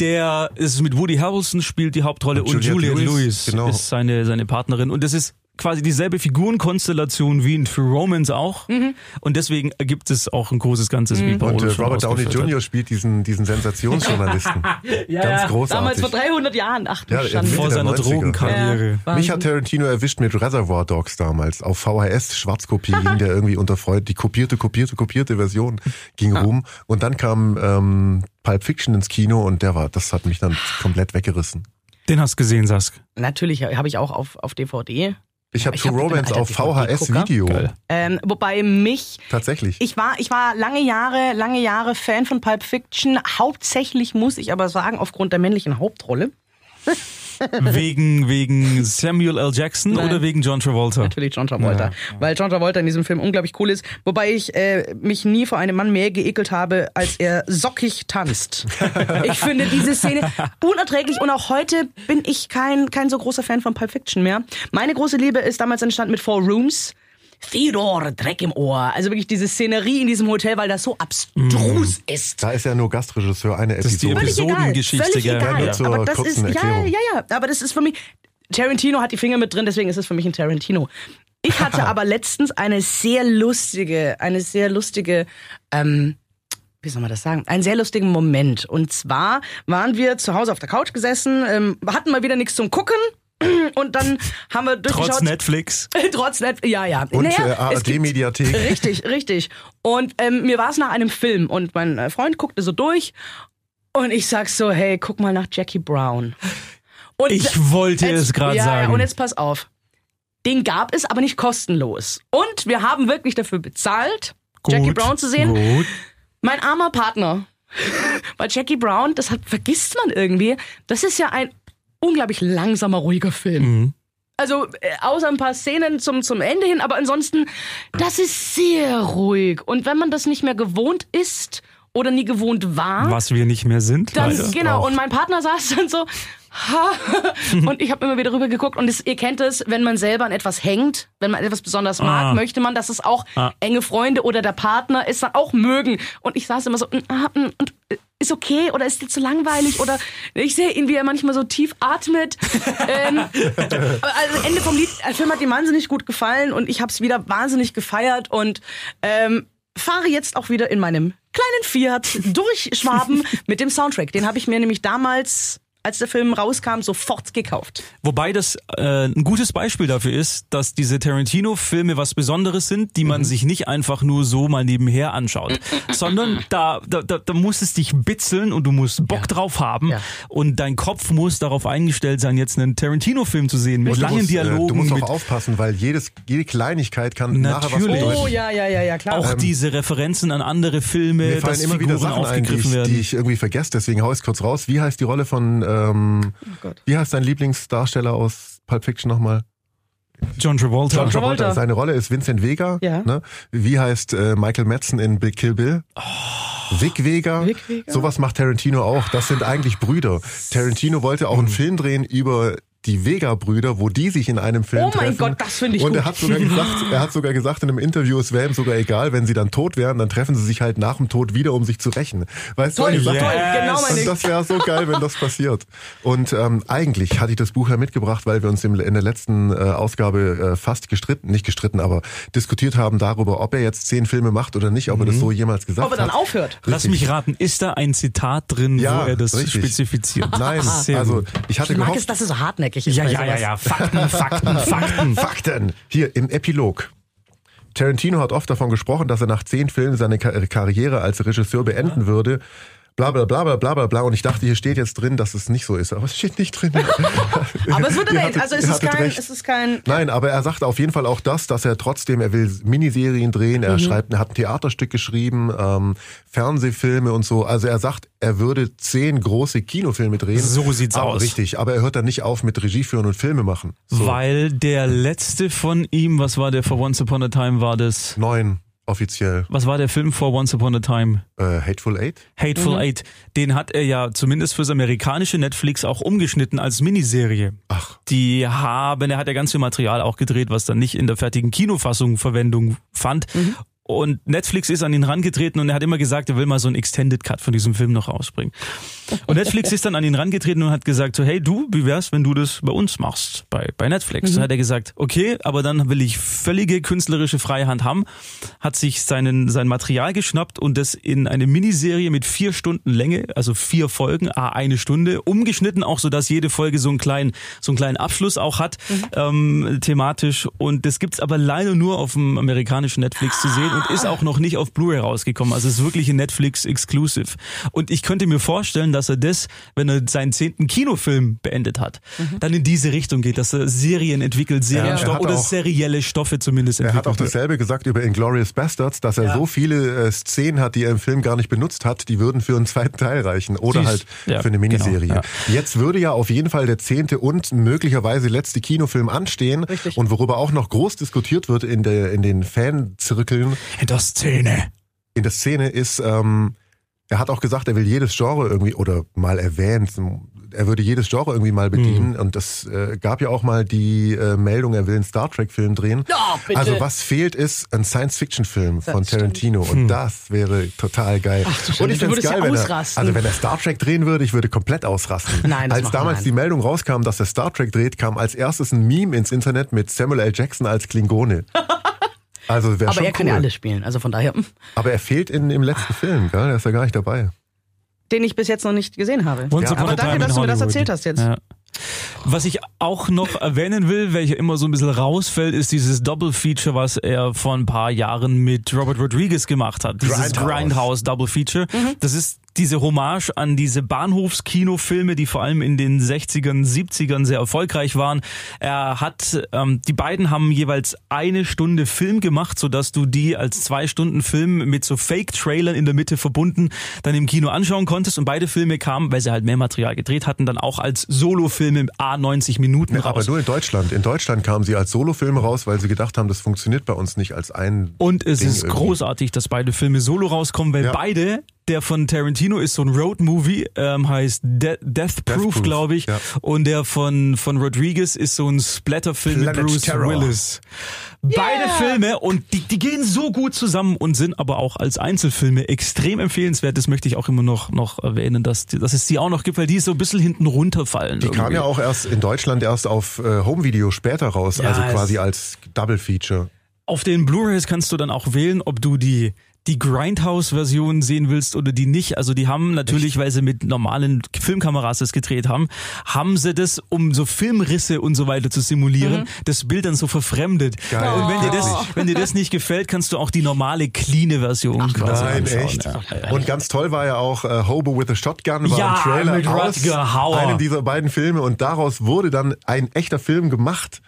Der ist mit Woody Harrelson spielt die Hauptrolle Und und, Juliette Juliette Lewis, Lewis, genau. ist seine, seine Partnerin. Und das ist quasi dieselbe Figurenkonstellation wie in True Romance auch. Und deswegen ergibt es auch ein großes Ganzes, wie Paul Und äh, Robert Downey. Jr. spielt diesen, diesen Sensationsjournalisten. Ja, Ganz ja. großartig. Damals vor 300 Jahren, ach du Ja, Schande. Vor seiner 90er. Drogenkarriere. Ja. Mich hat Tarantino erwischt mit Reservoir Dogs damals. Auf VHS, Schwarzkopie ging der irgendwie unter Freud. Die kopierte, kopierte, kopierte Version ging rum. Und dann kam ähm, Pulp Fiction ins Kino und der war, das hat mich dann komplett weggerissen. Den hast du gesehen, Sask. Natürlich habe ich auch auf, auf DVD. Ich habe True hab- Romance auf VHS DVD-Gucker. Video. Geil. Ähm, wobei mich Tatsächlich. Ich war, ich war lange Jahre, lange Jahre Fan von Pulp Fiction. Hauptsächlich muss ich aber sagen, aufgrund der männlichen Hauptrolle. wegen, wegen Samuel L. Jackson Nein. oder wegen John Travolta? Natürlich John Travolta. Weil John Travolta in diesem Film unglaublich cool ist. Wobei ich äh, mich nie vor einem Mann mehr geekelt habe, als er sockig tanzt. ich finde diese Szene unerträglich und auch heute bin ich kein, kein so großer Fan von Pulp Fiction mehr. Meine große Liebe ist damals entstanden mit Four Rooms. Theodore, Dreck im Ohr. Also wirklich diese Szenerie in diesem Hotel, weil das so abstrus ist. Da ist ja nur Gastregisseur eine ist die Episode. Episode. Episodengeschichte, Völlig egal. Ja, zur aber das ist, ja, ja, ja, aber das ist für mich, Tarantino hat die Finger mit drin, deswegen ist es für mich ein Tarantino. Ich hatte aber letztens eine sehr lustige, eine sehr lustige, ähm, wie soll man das sagen, einen sehr lustigen Moment. Und zwar waren wir zu Hause auf der Couch gesessen, ähm, hatten mal wieder nichts zum Gucken. Und dann haben wir durchgeschaut. Trotz Netflix. Trotz Net ja, ja. Und Naja, äh, ARD-Mediathek. Richtig, richtig. Und ähm, mir war es nach einem Film und mein äh, Freund guckte so durch und ich sag so, hey, guck mal nach Jackie Brown. Und Ich wollte jetzt- es gerade ja, Ja, sagen. und jetzt pass auf. Den gab es aber nicht kostenlos. Und wir haben wirklich dafür bezahlt, Jackie Gut, Brown zu sehen. Gut. Mein armer Partner. Bei Jackie Brown, das hat, vergisst man irgendwie, das ist ja ein unglaublich langsamer, ruhiger Film. Mhm. Also äh, außer ein paar Szenen zum, zum Ende hin, aber ansonsten, das ist sehr ruhig. Und wenn man das nicht mehr gewohnt ist oder nie gewohnt war, Was wir nicht mehr sind. dann leider. genau. Und mein Partner saß dann so, ha, und ich habe immer wieder rüber geguckt. Und es, ihr kennt es, wenn man selber an etwas hängt, wenn man etwas besonders mag, Ah. möchte man, dass es auch Ah. enge Freunde oder der Partner es dann auch mögen. Und ich saß immer so, mm, ah, mm, und äh, ist okay oder ist dir zu langweilig oder ich sehe ihn, wie er manchmal so tief atmet. ähm, also Ende vom Lied, der Film hat ihm wahnsinnig gut gefallen und ich habe es wieder wahnsinnig gefeiert und ähm, fahre jetzt auch wieder in meinem kleinen Fiat durch Schwaben mit dem Soundtrack. Den habe ich mir nämlich damals, als der Film rauskam, sofort gekauft. Wobei das äh, ein gutes Beispiel dafür ist, dass diese Tarantino-Filme was Besonderes sind, die Mhm. man sich nicht einfach nur so mal nebenher anschaut, sondern da, da, da, da muss es dich bitzeln und du musst Bock drauf haben Ja. und dein Kopf muss darauf eingestellt sein, jetzt einen Tarantino-Film zu sehen mit Und du langen musst, äh, Dialogen, Du musst mit auch aufpassen, weil jedes, jede Kleinigkeit kann nachher was Natürlich. bedeuten. Oh ja, ja, ja, ja, klar. auch diese Referenzen an andere Filme, dass immer wieder Figuren Sachen ein, die aufgegriffen ich, werden. die ich irgendwie vergesse, deswegen hau ich kurz raus. Wie heißt die Rolle von, ähm, Oh wie heißt dein Lieblingsdarsteller aus Pulp Fiction nochmal? John Travolta. John Travolta. Seine Rolle ist Vincent Vega. Ja. Ne? Wie heißt äh, Michael Madsen in Bill Kill Bill? Vic Vega. Vic Vega. Sowas macht Tarantino auch. Das sind eigentlich Brüder. Tarantino wollte auch einen Film drehen über die Vega-Brüder, wo die sich in einem Film Oh mein treffen. Gott, das finde ich Und gut. er hat sogar gesagt, er hat sogar gesagt in einem Interview, es wäre ihm sogar egal, wenn sie dann tot wären, dann treffen sie sich halt nach dem Tod wieder, um sich zu rächen. Weißt Toll, du, toll, Sachen? genau mein Und Ding. das wäre so geil, wenn das passiert. Und ähm, eigentlich hatte ich das Buch ja mitgebracht, weil wir uns im, in der letzten äh, Ausgabe äh, fast gestritten, nicht gestritten, aber diskutiert haben darüber, ob er jetzt zehn Filme macht oder nicht, ob er das so jemals gesagt Ob er dann hat. aufhört. Lass Richtig. mich raten, ist da ein Zitat drin, Ja, wo er das richtig. spezifiziert? Nein, also ich hatte Ich mag gehofft, es, dass es so hartnäckig ist. Ja, bei ja, ja, sowas. ja. Fakten, Fakten, Fakten. Fakten. Hier im Epilog. Tarantino hat oft davon gesprochen, dass er nach zehn Filmen seine Ka- Karriere als Regisseur beenden würde. Bla bla bla bla bla bla bla. Und ich dachte, hier steht jetzt drin, dass es nicht so ist. Aber es steht nicht drin. Aber es wird hattet- Also es ist, kein, recht. es ist kein. Nein, aber er sagt auf jeden Fall auch das, dass er trotzdem, er will Miniserien drehen, Mhm. er schreibt, er hat ein Theaterstück geschrieben, ähm, Fernsehfilme und so. Also er sagt, er würde zehn große Kinofilme drehen. So sieht's aber, aus. Richtig, aber er hört dann nicht auf mit Regie führen und Filme machen. So. Weil der letzte von ihm, was war der vor Once Upon a Time, war das? Neun offiziell. Was war der Film vor Once Upon a Time? Äh, Hateful Eight? Hateful Eight. Den hat er ja zumindest fürs amerikanische Netflix auch umgeschnitten als Miniserie. Ach. Die haben, er hat ja ganz viel Material auch gedreht, was dann nicht in der fertigen Kinofassung Verwendung fand. Und Netflix ist an ihn rangetreten und er hat immer gesagt, er will mal so einen Extended Cut von diesem Film noch rausbringen. Und Netflix ist dann an ihn rangetreten und hat gesagt so, hey du, wie wär's, wenn du das bei uns machst, bei, bei Netflix? Da hat er gesagt, okay, aber dann will ich völlige künstlerische Freihand haben, hat sich seinen, sein Material geschnappt und das in eine Miniserie mit vier Stunden Länge, also vier Folgen, a eine Stunde, umgeschnitten, auch so, dass jede Folge so einen kleinen, so einen kleinen Abschluss auch hat, ähm, thematisch. Und das gibt's aber leider nur auf dem amerikanischen Netflix zu sehen. Und ist auch noch nicht auf Blu-ray rausgekommen. Also es ist wirklich ein Netflix Exclusive. Und ich könnte mir vorstellen, dass er das, wenn er seinen zehnten Kinofilm beendet hat, dann in diese Richtung geht, dass er Serien entwickelt, Serienstoff er hat oder auch- serielle Stoffe zumindest Er entwickelt. hat auch dasselbe gesagt über Inglourious Bastards, dass er so viele äh, Szenen hat, die er im Film gar nicht benutzt hat, die würden für einen zweiten Teil reichen oder Siehst- halt ja, für eine Miniserie. genau, Jetzt würde ja auf jeden Fall der zehnte und möglicherweise letzte Kinofilm anstehen Richtig. und worüber auch noch groß diskutiert wird in, der, in den Fanzirkeln in der Szene. in der Szene ist, ähm, er hat auch gesagt, er will jedes Genre irgendwie oder mal erwähnt, er würde jedes Genre irgendwie mal bedienen und das äh, gab ja auch mal die äh, Meldung, er will einen Star Trek Film drehen. Ja, bitte. Also was fehlt ist ein Science-Fiction-Film von stimmt. Tarantino und das wäre total geil. du und ich du find's würdest ja geil, wenn er, ausrasten. also wenn er Star Trek drehen würde, ich würde komplett ausrasten. Nein, das als damals nein. die Meldung rauskam, dass er Star Trek dreht, kam als erstes ein Meme ins Internet mit Samuel L. Jackson als Klingone. Also wäre Aber schon er kann cool. ja alles spielen, also von daher, hm, Aber er fehlt in, im letzten Film, gell? Er ist ja gar nicht dabei. den ich bis jetzt noch nicht gesehen habe. Upon Aber danke, dass du mir das erzählt hast jetzt. Ja. Was ich auch noch erwähnen will, welcher immer so ein bisschen rausfällt, ist dieses Double Feature, was er vor ein paar Jahren mit Robert Rodriguez gemacht hat. Dieses Grindhouse. Grindhouse Double Feature. Das ist diese Hommage an diese Bahnhofskinofilme, die vor allem in den 60ern, 70ern sehr erfolgreich waren. Er hat, ähm, die beiden haben jeweils eine Stunde Film gemacht, sodass du die als zwei Stunden Film mit so Fake-Trailern in der Mitte verbunden dann im Kino anschauen konntest. Und beide Filme kamen, weil sie halt mehr Material gedreht hatten, dann auch als Solofilme A 90 Minuten Aber raus. nur in Deutschland. In Deutschland kamen sie als Solofilme raus, weil sie gedacht haben, das funktioniert bei uns nicht als ein. Und es Ding ist irgendwie. großartig, dass beide Filme solo rauskommen, weil Ja. beide, der von Tarantino ist so ein Road-Movie, ähm, heißt De Death Proof, Proof, glaube ich. ja. Und der von, von Rodriguez ist so ein Splatterfilm mit Bruce Terror. Willis. Beide Filme und die, die gehen so gut zusammen und sind aber auch als Einzelfilme extrem empfehlenswert. Das möchte ich auch immer noch, noch erwähnen, dass, die- dass es die auch noch gibt, weil die so ein bisschen hinten runterfallen. Die kam ja auch erst in Deutschland erst auf äh, Home Video später raus, Ja, also quasi als Double Feature. Auf den Blu-rays kannst du dann auch wählen, ob du die die Grindhouse-Version sehen willst oder die nicht. Also die haben natürlich, weil sie mit normalen Filmkameras das gedreht haben, haben sie das, um so Filmrisse und so weiter zu simulieren, das Bild dann so verfremdet. Geil. Und wenn dir, das, wenn dir das nicht gefällt, kannst du auch die normale, cleane Version quasi Nein, anschauen. echt. Ja. Und ganz toll war ja auch äh, Hobo with a Shotgun, war Ja, ein Trailer mit aus Rutger Hauer. einem dieser beiden Filme und daraus wurde dann ein echter Film gemacht,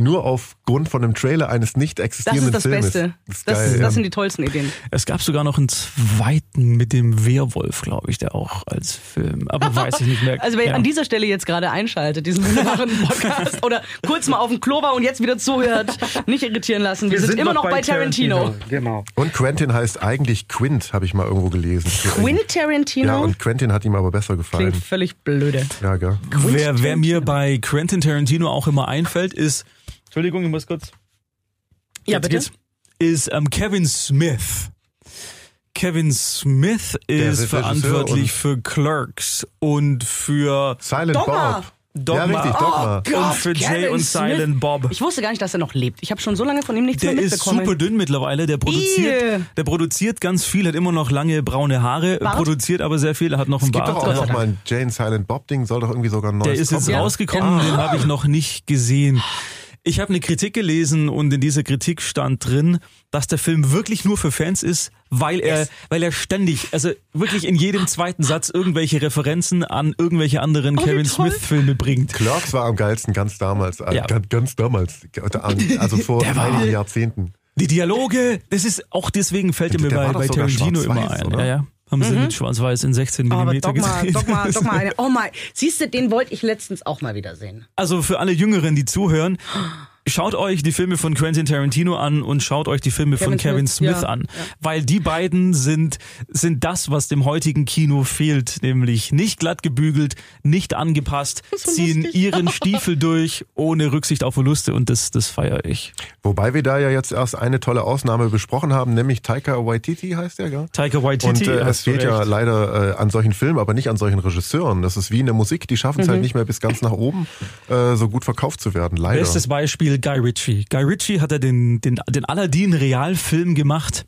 nur aufgrund von einem Trailer eines nicht Das existierenden ist das Filmes. Beste. Das ist Das, geil, das ja. sind die tollsten Ideen. Es gab sogar noch einen zweiten mit dem Werwolf, glaube ich, der auch als Film, aber weiß ich nicht mehr. Also wer ja. an dieser Stelle jetzt gerade einschaltet, diesen wunderbaren Podcast oder kurz mal auf dem Klo war und jetzt wieder zuhört, nicht irritieren lassen. Wir, sind, immer noch bei Tarantino. Genau. Und Quentin heißt eigentlich Quint, habe ich mal irgendwo gelesen. Quint Tarantino Ja, und Quentin hat ihm aber besser gefallen. klingt völlig blöde. Ja, gell. Wer, wer mir bei Quentin Tarantino auch immer einfällt, ist. Entschuldigung, ich muss kurz. Ja, Jetzt bitte. geht's. Ist ähm, Kevin Smith. Kevin Smith ist verantwortlich für Clerks und für Silent Dogma. Bob. Dogma. Ja, richtig, Dogma. Oh und für Jay Kevin und Smith. Silent Bob. Ich wusste gar nicht, dass er noch lebt. Ich habe schon so lange von ihm nichts Der mehr ist mitbekommen. super dünn mittlerweile. Der produziert, der produziert ganz viel, hat immer noch lange braune Haare, Bart? produziert aber sehr viel, er hat noch einen Es gibt Bart. doch auch noch mal ein Jane Silent Bob Ding, soll doch irgendwie sogar ein neues Der ist jetzt kommen. rausgekommen, den habe ich noch nicht gesehen. Ich habe eine Kritik gelesen und in dieser Kritik stand drin, dass der Film wirklich nur für Fans ist, weil er, weil er ständig, also wirklich in jedem zweiten Satz irgendwelche Referenzen an irgendwelche anderen Oh, Kevin. Smith Filme bringt. Clerks war am geilsten ganz damals, äh, Ja. ganz, ganz damals, also vor einigen Jahrzehnten. Die Dialoge, das ist auch deswegen fällt er mir Der bei, bei Tarantino immer ein. oder? Ja, ja. Haben sie mit Schwarz-Weiß in 16 Oh, aber Millimeter Dogma, gedreht. Dogma, Dogma, eine. Oh mein, siehst du, den wollte ich letztens auch mal wieder sehen. Also für alle Jüngeren, die zuhören, schaut euch die Filme von Quentin Tarantino an und schaut euch die Filme von Kevin Kevin Smith, Smith ja, an. ja. Weil die beiden sind, sind das, was dem heutigen Kino fehlt. Nämlich nicht glatt gebügelt, nicht angepasst, so ziehen lustig. ihren Stiefel durch, ohne Rücksicht auf Verluste und das, das feiere ich. Wobei wir da ja jetzt erst eine tolle Ausnahme besprochen haben, nämlich Taika Waititi heißt der, gell? Taika Waititi, Und äh, es fehlt ja leider äh, an solchen Filmen, aber nicht an solchen Regisseuren. Das ist wie in der Musik, die schaffen es Mhm. halt nicht mehr bis ganz nach oben, äh, so gut verkauft zu werden, leider. Bestes Beispiel Guy Ritchie. Guy Ritchie hat ja den, den, den Aladdin-Realfilm gemacht.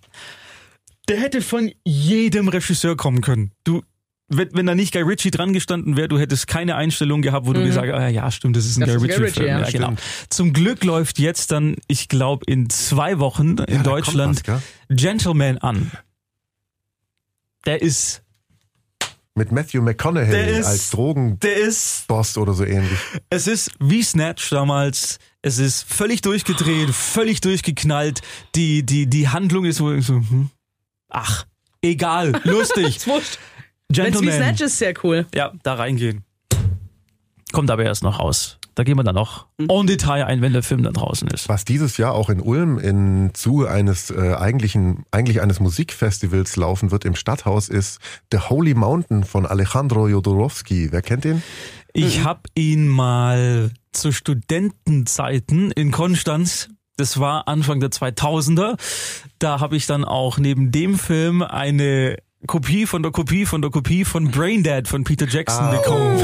Der hätte von jedem Regisseur kommen können. Du wenn, wenn da nicht Guy Ritchie dran gestanden wäre, du hättest keine Einstellung gehabt, wo du gesagt hast, ah, ja, stimmt, das ist ein Mhm. Das Guy Ritchie-Film. Ritchie, Ja, ja. genau. Zum Glück läuft jetzt dann, ich glaube, in zwei Wochen in kommt Deutschland was? Gentleman an. Der ist, Mit Matthew McConaughey Der ist- als Drogenboss der ist oder so ähnlich. Es ist wie Snatch damals. Es ist völlig durchgedreht, völlig durchgeknallt. Die, die, die Handlung ist so, so hm, ach, egal, lustig. Ist wurscht. Wenn's wie Gentleman. Snatch ist, sehr cool. Ja, da reingehen. Kommt aber erst noch raus. Da gehen wir dann noch en Detail ein, wenn der Film dann draußen ist. Was dieses Jahr auch in Ulm im Zuge eines äh, eigentlichen, eigentlich eines Musikfestivals laufen wird im Stadthaus ist The Holy Mountain von Alejandro Jodorowsky. Wer kennt ihn? Ich habe ihn mal zu Studentenzeiten in Konstanz, das war Anfang der 2000er, da habe ich dann auch neben dem Film eine Kopie von der Kopie von der Kopie von Braindead von Peter Jackson Ah. bekommen.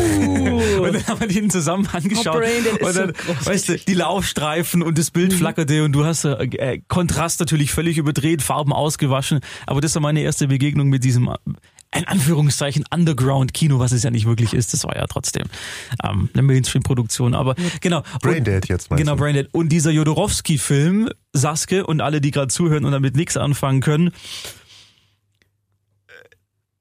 Und dann haben wir den zusammen angeschaut. Oh, und dann, so weißt du, die Laufstreifen und das Bild flackerte und du hast äh, äh, Kontrast natürlich völlig überdreht, Farben ausgewaschen. Aber das war meine erste Begegnung mit diesem, äh, in Anführungszeichen, Underground-Kino, was es ja nicht wirklich ist. Das war ja trotzdem ähm, eine Mainstream-Produktion. Aber genau. Braindead jetzt meinst Genau? Braindead. Und dieser Jodorowsky-Film, Saske und alle, die gerade zuhören und damit nichts anfangen können,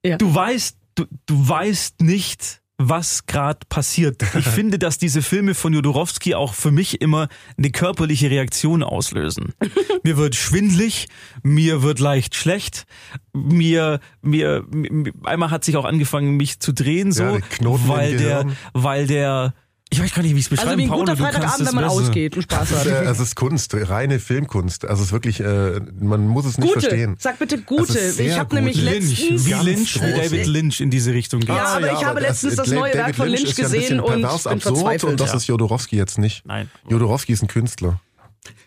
Ja. du weißt, du, du weißt nicht, was gerade passiert. Ich finde, dass diese Filme von Jodorowsky auch für mich immer eine körperliche Reaktion auslösen. mir wird schwindlig, mir wird leicht schlecht, mir, mir, mir einmal hat sich auch angefangen, mich zu drehen, so, Ja, weil der, weil der, ich weiß gar nicht, wie ich es beschreiben Also wie ein guter Paolo, Freitagabend, wenn man besser. ausgeht und Spaß hat. Äh, Es ist Kunst, reine Filmkunst. Also es ist wirklich, äh, man muss es nicht Gute. verstehen. Sag bitte gute. Ich habe nämlich Lynch, letztens. wie Ganz Lynch, wie. David Lynch in diese Richtung geht. Ja, aber ich habe letztens das neue Werk von Lynch ja ein gesehen bisschen und bin absurd verzweifelt. und das Ja. ist Jodorowsky jetzt nicht. Nein. Jodorowsky ist ein Künstler.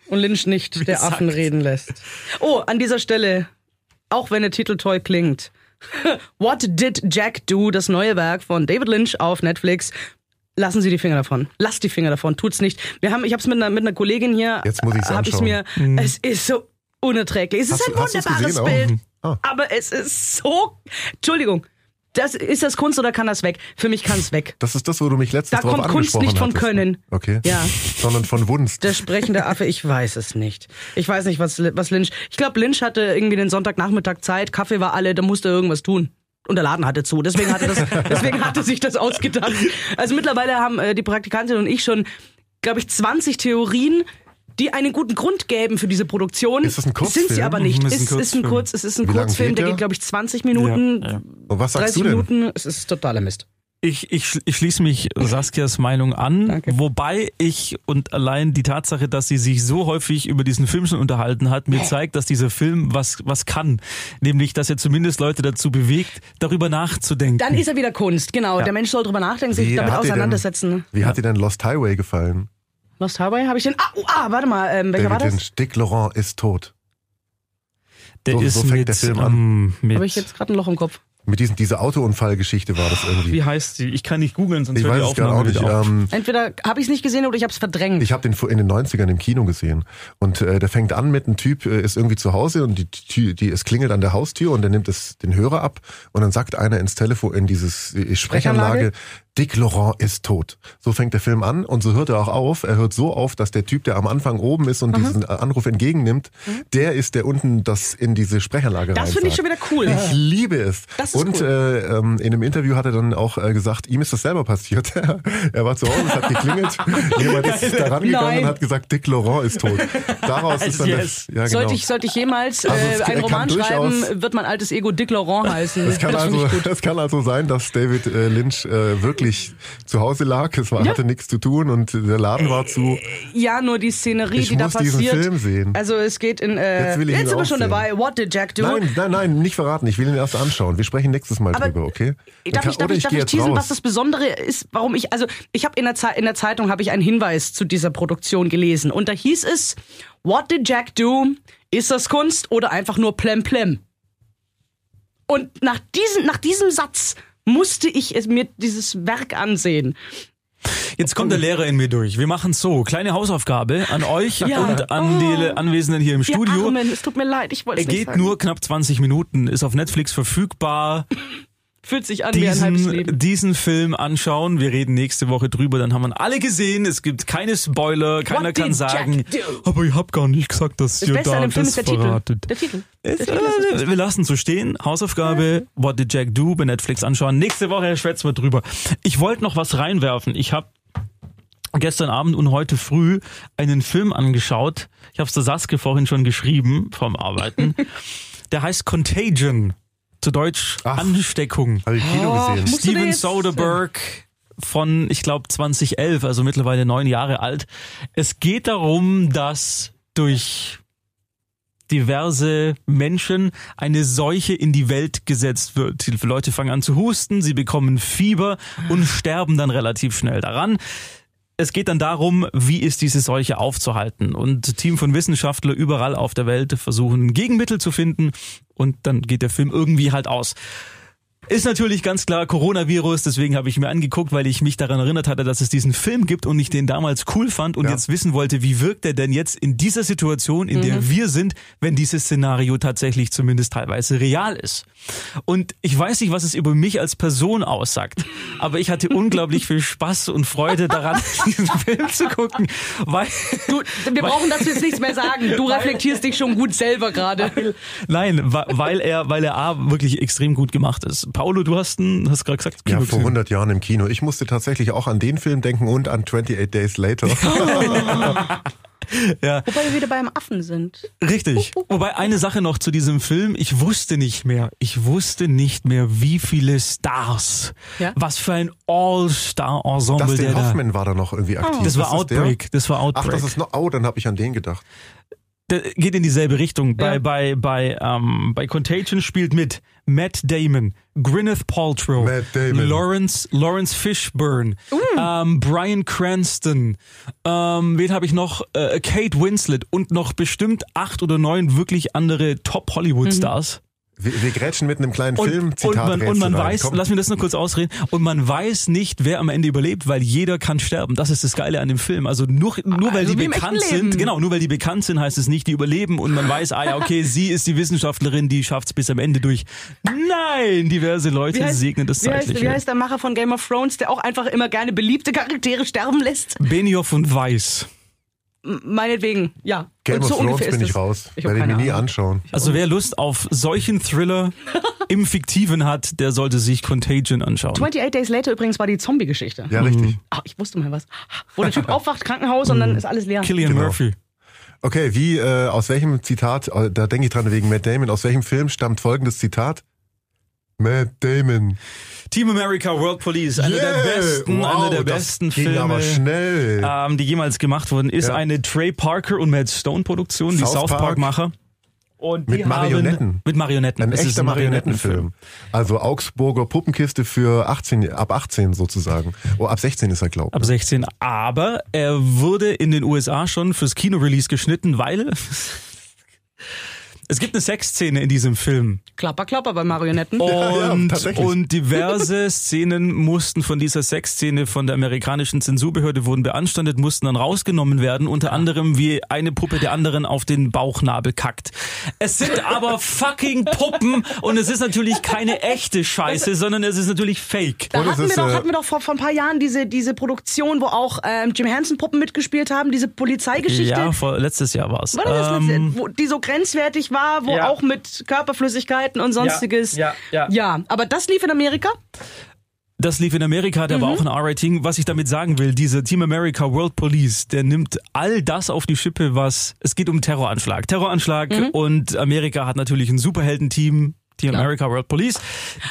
Und Lynch nicht, der gesagt. Affen reden lässt. Oh, an dieser Stelle, auch wenn der Titel toll klingt. What Did Jack Do? Das neue Werk von David Lynch auf Netflix. Lassen Sie die Finger davon. Lasst die Finger davon. Tut's nicht. Wir haben, ich habe es mit einer, mit einer Kollegin hier. Jetzt muss hab ich's anschauen. mir. Es ist so unerträglich. Es ist Hast ein hast du's wunderbares gesehen? Bild. Ah. Aber es ist so. Entschuldigung. Das, ist das Kunst oder kann das weg? Für mich kann es weg. Das ist das, wo du mich letztens Da drauf kommt Kunst nicht von hattest. Können. Okay. Ja. Sondern von Wunst. Der sprechende Affe, ich weiß es nicht. Ich weiß nicht, was, was Lynch. Ich glaube, Lynch hatte irgendwie den Sonntagnachmittag Zeit, Kaffee war alle, da musste er irgendwas tun. Und der Laden hatte zu. Deswegen hatte, das, deswegen hatte sich das ausgedacht. Also mittlerweile haben äh, die Praktikantin und ich schon, glaube ich, 20 Theorien, die einen guten Grund gäben für diese Produktion. Ist das ein Kurzfilm? Sind sie aber nicht. Mhm, ist ein Es ist ein Kurzfilm. Kurz, es ist ein Wie Kurzfilm, geht der der? geht, glaube ich, 20 Minuten, Ja, ja. Und was sagst 30 du denn? Minuten. Es ist totaler Mist. Ich, ich, ich schließe mich Saskias Meinung an, Danke. wobei ich und allein die Tatsache, dass sie sich so häufig über diesen Film schon unterhalten hat, mir zeigt, dass dieser Film was, was kann. Nämlich, dass er zumindest Leute dazu bewegt, darüber nachzudenken. Dann ist er wieder Kunst, genau. Ja. Der Mensch soll drüber nachdenken, sich Wie damit auseinandersetzen. Denn, wie hat dir denn Lost Highway gefallen? Lost Highway habe ich den. Ah, oh, ah, warte mal, ähm, welcher war das? Lynch. Dick Laurent ist tot. der so- ist so fängt mit, der Film an. ähm, mit Habe ich jetzt gerade ein Loch im Kopf. Mit diesen, diese Autounfallgeschichte war das irgendwie. wie heißt sie? Ich kann nicht googeln, sonst Ich hört die weiß es gerade Aufnahme auch nicht. Ähm, Entweder habe ich es nicht gesehen oder ich habe es verdrängt. Ich habe den in den 90ern im Kino gesehen. Und äh, der fängt an mit einem Typ, äh, ist irgendwie zu Hause und die, Tür, die, es klingelt an der Haustür und der nimmt es, den Hörer ab und dann sagt einer ins Telefon, in dieses äh, Sprechanlage, Dick Laurent ist tot. So fängt der Film an und so hört er auch auf. Er hört so auf, dass der Typ, der am Anfang oben ist und diesen Anruf entgegennimmt, der ist, der unten das in diese Sprechanlage Mhm. das finde ich schon wieder cool. Ich liebe es. Das ist und cool. äh, ähm, in einem Interview hat er dann auch äh, gesagt, ihm ist das selber passiert. er war zu Hause, es hat geklingelt. Jemand ist da rangegangen Nein. und hat gesagt, Dick Laurent ist tot. Daraus ist dann Yes. der, ja, genau. Sollte, ich, sollte ich jemals äh, Also es kann- einen Roman schreiben, wird mein altes Ego Dick Laurent heißen. es kann, das also, es kann also sein, dass David äh, Lynch äh, wirklich zu Hause lag. Es war, hatte nichts zu tun und der Laden war zu. Ja, nur die Szenerie, Ich die da muss diesen passiert. Film sehen. Also es geht in. Äh, Jetzt will ich ihn sind wir schon sehen. dabei. What did Jack do? Nein, nein, nein, nicht verraten. Ich will ihn erst anschauen. Wir sprechen nächstes Mal Aber drüber, okay? Darf kann- ich, darf ich, darf ich jetzt teasen, was das Besondere ist, warum ich, also ich habe in, der Ze- in der Zeitung habe ich einen Hinweis zu dieser Produktion gelesen und da hieß es, What did Jack do? Ist das Kunst oder einfach nur plem plem? Und nach, diesen, nach diesem Satz musste ich es mir dieses Werk ansehen. Jetzt kommt der Lehrer in mir durch. Wir machen so. Kleine Hausaufgabe an euch Ja. und an die Anwesenden hier im Studio. Armen, es tut mir leid, ich wollte Er es nicht geht sagen. nur knapp 20 Minuten, ist auf Netflix verfügbar. Fühlt sich an wie ein halbes diesen, Leben. diesen Film anschauen. Wir reden nächste Woche drüber, dann haben wir ihn alle gesehen. Es gibt keine Spoiler, keiner kann sagen, aber ich hab gar nicht gesagt, dass Das ihr Beste an da Film das ist der Titel. verratet. Der Titel. Der äh, wir lassen so stehen. Hausaufgabe, What Did Jack Do bei Netflix anschauen. Nächste Woche schwätzen wir drüber. Ich wollte noch was reinwerfen. Ich habe gestern Abend und heute früh einen Film angeschaut. Ich habe es der Saskia vorhin schon geschrieben vom Arbeiten. Der heißt Contagion. Zu Deutsch Ach. Ansteckung. Habe ich Kino Oh, gesehen. Steven Soderbergh von, ich glaube, 2011, also mittlerweile neun Jahre alt. Es geht darum, dass durch diverse Menschen eine Seuche in die Welt gesetzt wird. Die Leute fangen an zu husten, sie bekommen Fieber und sterben dann relativ schnell daran. Es geht dann darum, wie ist diese Seuche aufzuhalten. Und Team von Wissenschaftler überall auf der Welt versuchen, Gegenmittel zu finden. Und dann geht der Film irgendwie halt aus. Ist natürlich ganz klar Coronavirus, deswegen habe ich mir angeguckt, weil ich mich daran erinnert hatte, dass es diesen Film gibt und ich den damals cool fand und Ja. jetzt wissen wollte, wie wirkt er denn jetzt in dieser Situation, in der wir sind, wenn dieses Szenario tatsächlich zumindest teilweise real ist. Und ich weiß nicht, was es über mich als Person aussagt, aber ich hatte unglaublich viel Spaß und Freude daran, diesen Film zu gucken, weil Du, wir brauchen dazu jetzt nichts mehr sagen. Du reflektierst dich schon gut selber gerade. Nein, weil er, weil er A wirklich extrem gut gemacht ist. Paolo, du hast, einen- hast gerade gesagt, Ja, Kino vor gesehen. 100 Jahren im Kino. Ich musste tatsächlich auch an den Film denken und an 28 Days Later. Wobei wir wieder beim Affen sind. Richtig. Wobei eine Sache noch zu diesem Film, ich wusste nicht mehr, ich wusste nicht mehr, wie viele Stars, Ja? was für ein All-Star-Ensemble der Dustin da. Hoffman war da noch irgendwie aktiv. Das war der? Outbreak, das war Ach, Outbreak. das ist noch, oh, dann habe ich an den gedacht. Der geht in dieselbe Richtung. Bei, Ja. bei, bei, ähm, bei Contagion spielt mit Matt Damon, Gwyneth Paltrow, Matt Damon. Lawrence, Lawrence Fishburne, ähm, Brian Cranston, ähm, wen habe ich noch? Äh, Kate Winslet und noch bestimmt acht oder neun wirklich andere Top-Hollywood-Stars. Wir, wir grätschen mit einem kleinen Und, Film, und Zitat man, und man rein. weiß, Komm. lass mir das nur kurz ausreden, und man weiß nicht, wer am Ende überlebt, weil jeder kann sterben. Das ist das Geile an dem Film. Also nur, nur weil Also die bekannt sind, genau, nur weil die bekannt sind, heißt es nicht, die überleben und man weiß, ah ja, okay, sie ist die Wissenschaftlerin, die schafft's bis am Ende durch. Nein, diverse Leute segnen das wie heißt, zeitlich. wie heißt der Macher von Game of Thrones, der auch einfach immer gerne beliebte Charaktere sterben lässt? Benioff und Weiss. Meinetwegen, ja. Game Und of so Thrones bin ich raus. Ich Werde ich mir keine nie Ahnung. anschauen. Also wer Lust auf solchen Thriller im Fiktiven hat, der sollte sich Contagion anschauen. 28 Days Later übrigens war die Zombie-Geschichte. Ja, richtig. Ach, ich wusste mal was. Wo der Typ aufwacht, Krankenhaus und dann ist alles leer. Killian Genau. Murphy. Okay, wie, äh, aus welchem Zitat, äh, da denke ich dran wegen Matt Damon, aus welchem Film stammt folgendes Zitat? Matt Damon. Team America World Police, einer der Yeah! besten, wow, einer der das besten ging Filme. aber schnell. ähm, die jemals gemacht wurden, ist Ja. eine Trey Parker und Matt Stone Produktion, die South South Park. Park Macher. Und Mit die Marionetten. Haben, mit Marionetten. Ein Es ist echter Marionettenfilm. Also Augsburger Puppenkiste für 18, ab 18 sozusagen. Oh, ab 16 ist er, glaub Ab 16. Aber er wurde in den USA schon fürs Kino-Release geschnitten, weil es gibt eine Sexszene in diesem Film. Klapper, klapper bei Marionetten. ja, Und, tatsächlich. und diverse Szenen mussten von dieser Sexszene von der amerikanischen Zensurbehörde wurden beanstandet, mussten dann rausgenommen werden, unter anderem wie eine Puppe der anderen auf den Bauchnabel kackt. Es sind aber fucking Puppen und es ist natürlich keine echte Scheiße, sondern es ist natürlich fake. Da es hatten wir, doch, äh, hatten wir doch vor, vor ein paar Jahren diese, diese Produktion, wo auch ähm, Jim Henson Puppen mitgespielt haben, diese Polizeigeschichte. Ja, vor, letztes Jahr war's. War das das Ähm, letzte, wo die so grenzwertig war, wo ja. auch mit Körperflüssigkeiten und sonstiges. ja, ja. ja, aber das lief in Amerika. Das lief in Amerika, der war auch ein R-Rating. Was ich damit sagen will, dieser Team America World Police, der nimmt all das auf die Schippe, was, es geht um Terroranschlag. Terroranschlag und Amerika hat natürlich ein Superheldenteam, Team America World Police,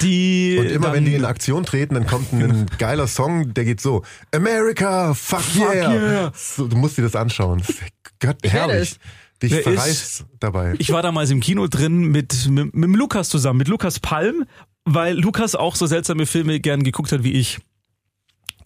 die Und immer dann, wenn die in Aktion treten, dann kommt ein geiler Song, der geht so. America, fuck, yeah. yeah. So, du musst dir das anschauen. Gott, herrlich. Dich Wer verreißt dabei. ich war damals im Kino drin mit, mit, mit Lukas zusammen, mit Lukas Palm, weil Lukas auch so seltsame Filme gern geguckt hat wie ich.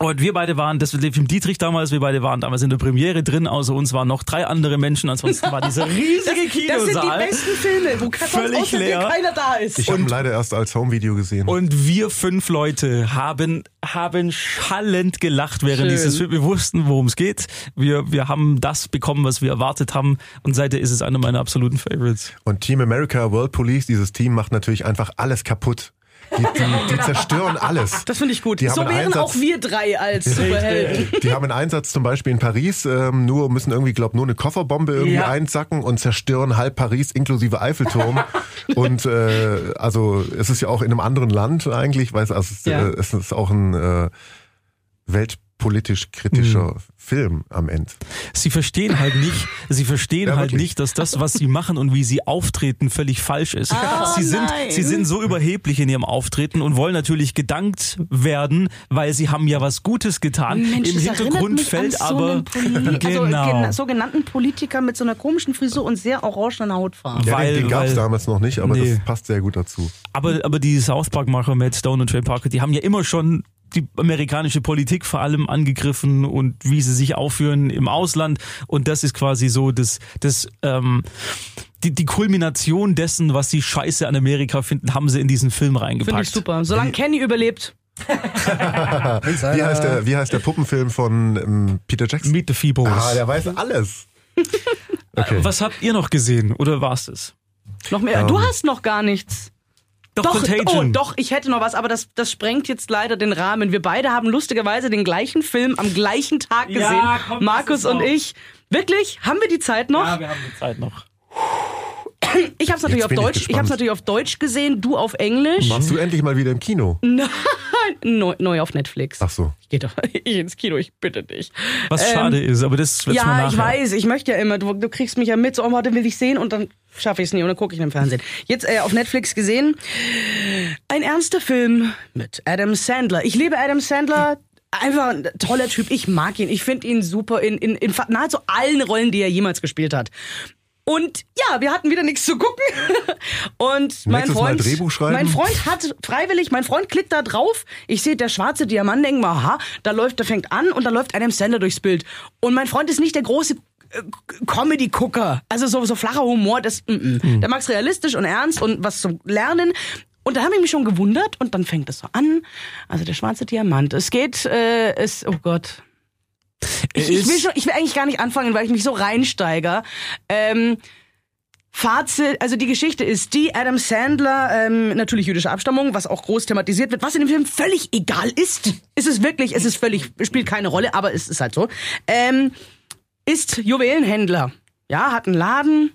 Und wir beide waren, das lief im Dietrich damals, wir beide waren damals in der Premiere drin, außer uns waren noch drei andere Menschen, ansonsten war dieser riesige Das sind die Kinosaal. besten Filme, wo Völlig leer. keiner da ist. Ich habe ihn leider erst als Homevideo gesehen. Und wir fünf Leute haben, haben schallend gelacht während Schön. dieses Films. Wir wussten, worum es geht. Wir, wir haben das bekommen, was wir erwartet haben. Und seitdem ist es einer meiner absoluten Favorites. Und Team America World Police, dieses Team macht natürlich einfach alles kaputt. Die, die, die zerstören alles. Das finde ich gut. Die so wären Einsatz- auch wir drei als Superhelden. Die haben einen Einsatz zum Beispiel in Paris, ähm, nur müssen irgendwie, glaub, nur eine Kofferbombe irgendwie Ja. einsacken und zerstören halb Paris inklusive Eiffelturm. und äh, also es ist ja auch in einem anderen Land eigentlich, weil es, also, es, Ja. äh, es ist auch ein äh, weltpolitisch kritischer Film am Ende. Sie verstehen halt nicht, sie verstehen Ja, halt wirklich. nicht, dass das, was sie machen und wie sie auftreten, völlig falsch ist. sie sind, nein. sie sind so überheblich in ihrem Auftreten und wollen natürlich gedankt werden, weil sie haben ja was Gutes getan. Mensch, Im Hintergrund mich fällt an so aber einen Poli genau. also gena- sogenannten Politiker mit so einer komischen Frisur und sehr orangenen Hautfarbe. Ja, Weil- den den gab es damals noch nicht, aber Nee. das passt sehr gut dazu. Aber, aber die South Park-Macher Matt Stone und Trey Parker, die haben ja immer schon die amerikanische Politik vor allem angegriffen und wie sie sich aufführen im Ausland. Und das ist quasi so das, das ähm, die, die Kulmination dessen, was sie scheiße an Amerika finden, haben sie in diesen Film reingepackt. Finde ich super. Solange Kenny überlebt. Wie heißt der, wie heißt der Puppenfilm von ähm, Peter Jackson? Meet the Feebles. Ah, der weiß alles. Okay. Was habt ihr noch gesehen oder war's das? Noch mehr. Du hast noch gar nichts. Doch, Doch, Contagion. oh, doch, ich hätte noch was, aber das, das sprengt jetzt leider den Rahmen. Wir beide haben lustigerweise den gleichen Film am gleichen Tag Ja, gesehen. komm, lass Markus und ich. Wirklich? Haben wir die Zeit noch? Ja, wir haben die Zeit noch. ich habe es natürlich auf ich Deutsch. Ich gespannt. habe es natürlich auf Deutsch gesehen, du auf Englisch. Warst du endlich mal wieder im Kino? Neu, neu auf Netflix. Ach so. Ich gehe doch ich ins Kino, ich bitte dich. Was Ähm, schade ist, aber das wird's mal Ja, ich weiß, ich möchte ja immer, du, du kriegst mich ja mit, so, oh, heute will ich sehen und dann schaffe ich es nie und dann gucke ich im Fernsehen. Jetzt äh, auf Netflix gesehen, ein ernster Film mit Adam Sandler. Ich liebe Adam Sandler. Einfach ein toller Typ. Ich mag ihn. Ich finde ihn super in, in, in nahezu allen Rollen, die er jemals gespielt hat. Und ja, wir hatten wieder nichts zu gucken. Und mein Nächstes Mal Freund, Drehbuch schreiben? mein Freund hat freiwillig, mein Freund klickt da drauf. Ich sehe der schwarze Diamant, denke mal, aha, da läuft, da fängt an und da läuft Adam Sandler durchs Bild. Und mein Freund ist nicht der große äh, Comedy-Gucker. Also so, so flacher Humor, das, mm, mm. der mag's realistisch und ernst und was zum Lernen. Und da habe ich mich schon gewundert und dann fängt es so an. Also der schwarze Diamant. Es geht, äh, es, oh Gott. Ich, ich, will schon, ich will eigentlich gar nicht anfangen, weil ich mich so reinsteiger. Ähm, Fazit, also die Geschichte ist die, Adam Sandler, ähm, natürlich jüdische Abstammung, was auch groß thematisiert wird, was in dem Film völlig egal ist. Ist es wirklich, es ist völlig, spielt keine Rolle, aber es ist halt so. Ähm, ist Juwelenhändler. Ja, hat einen Laden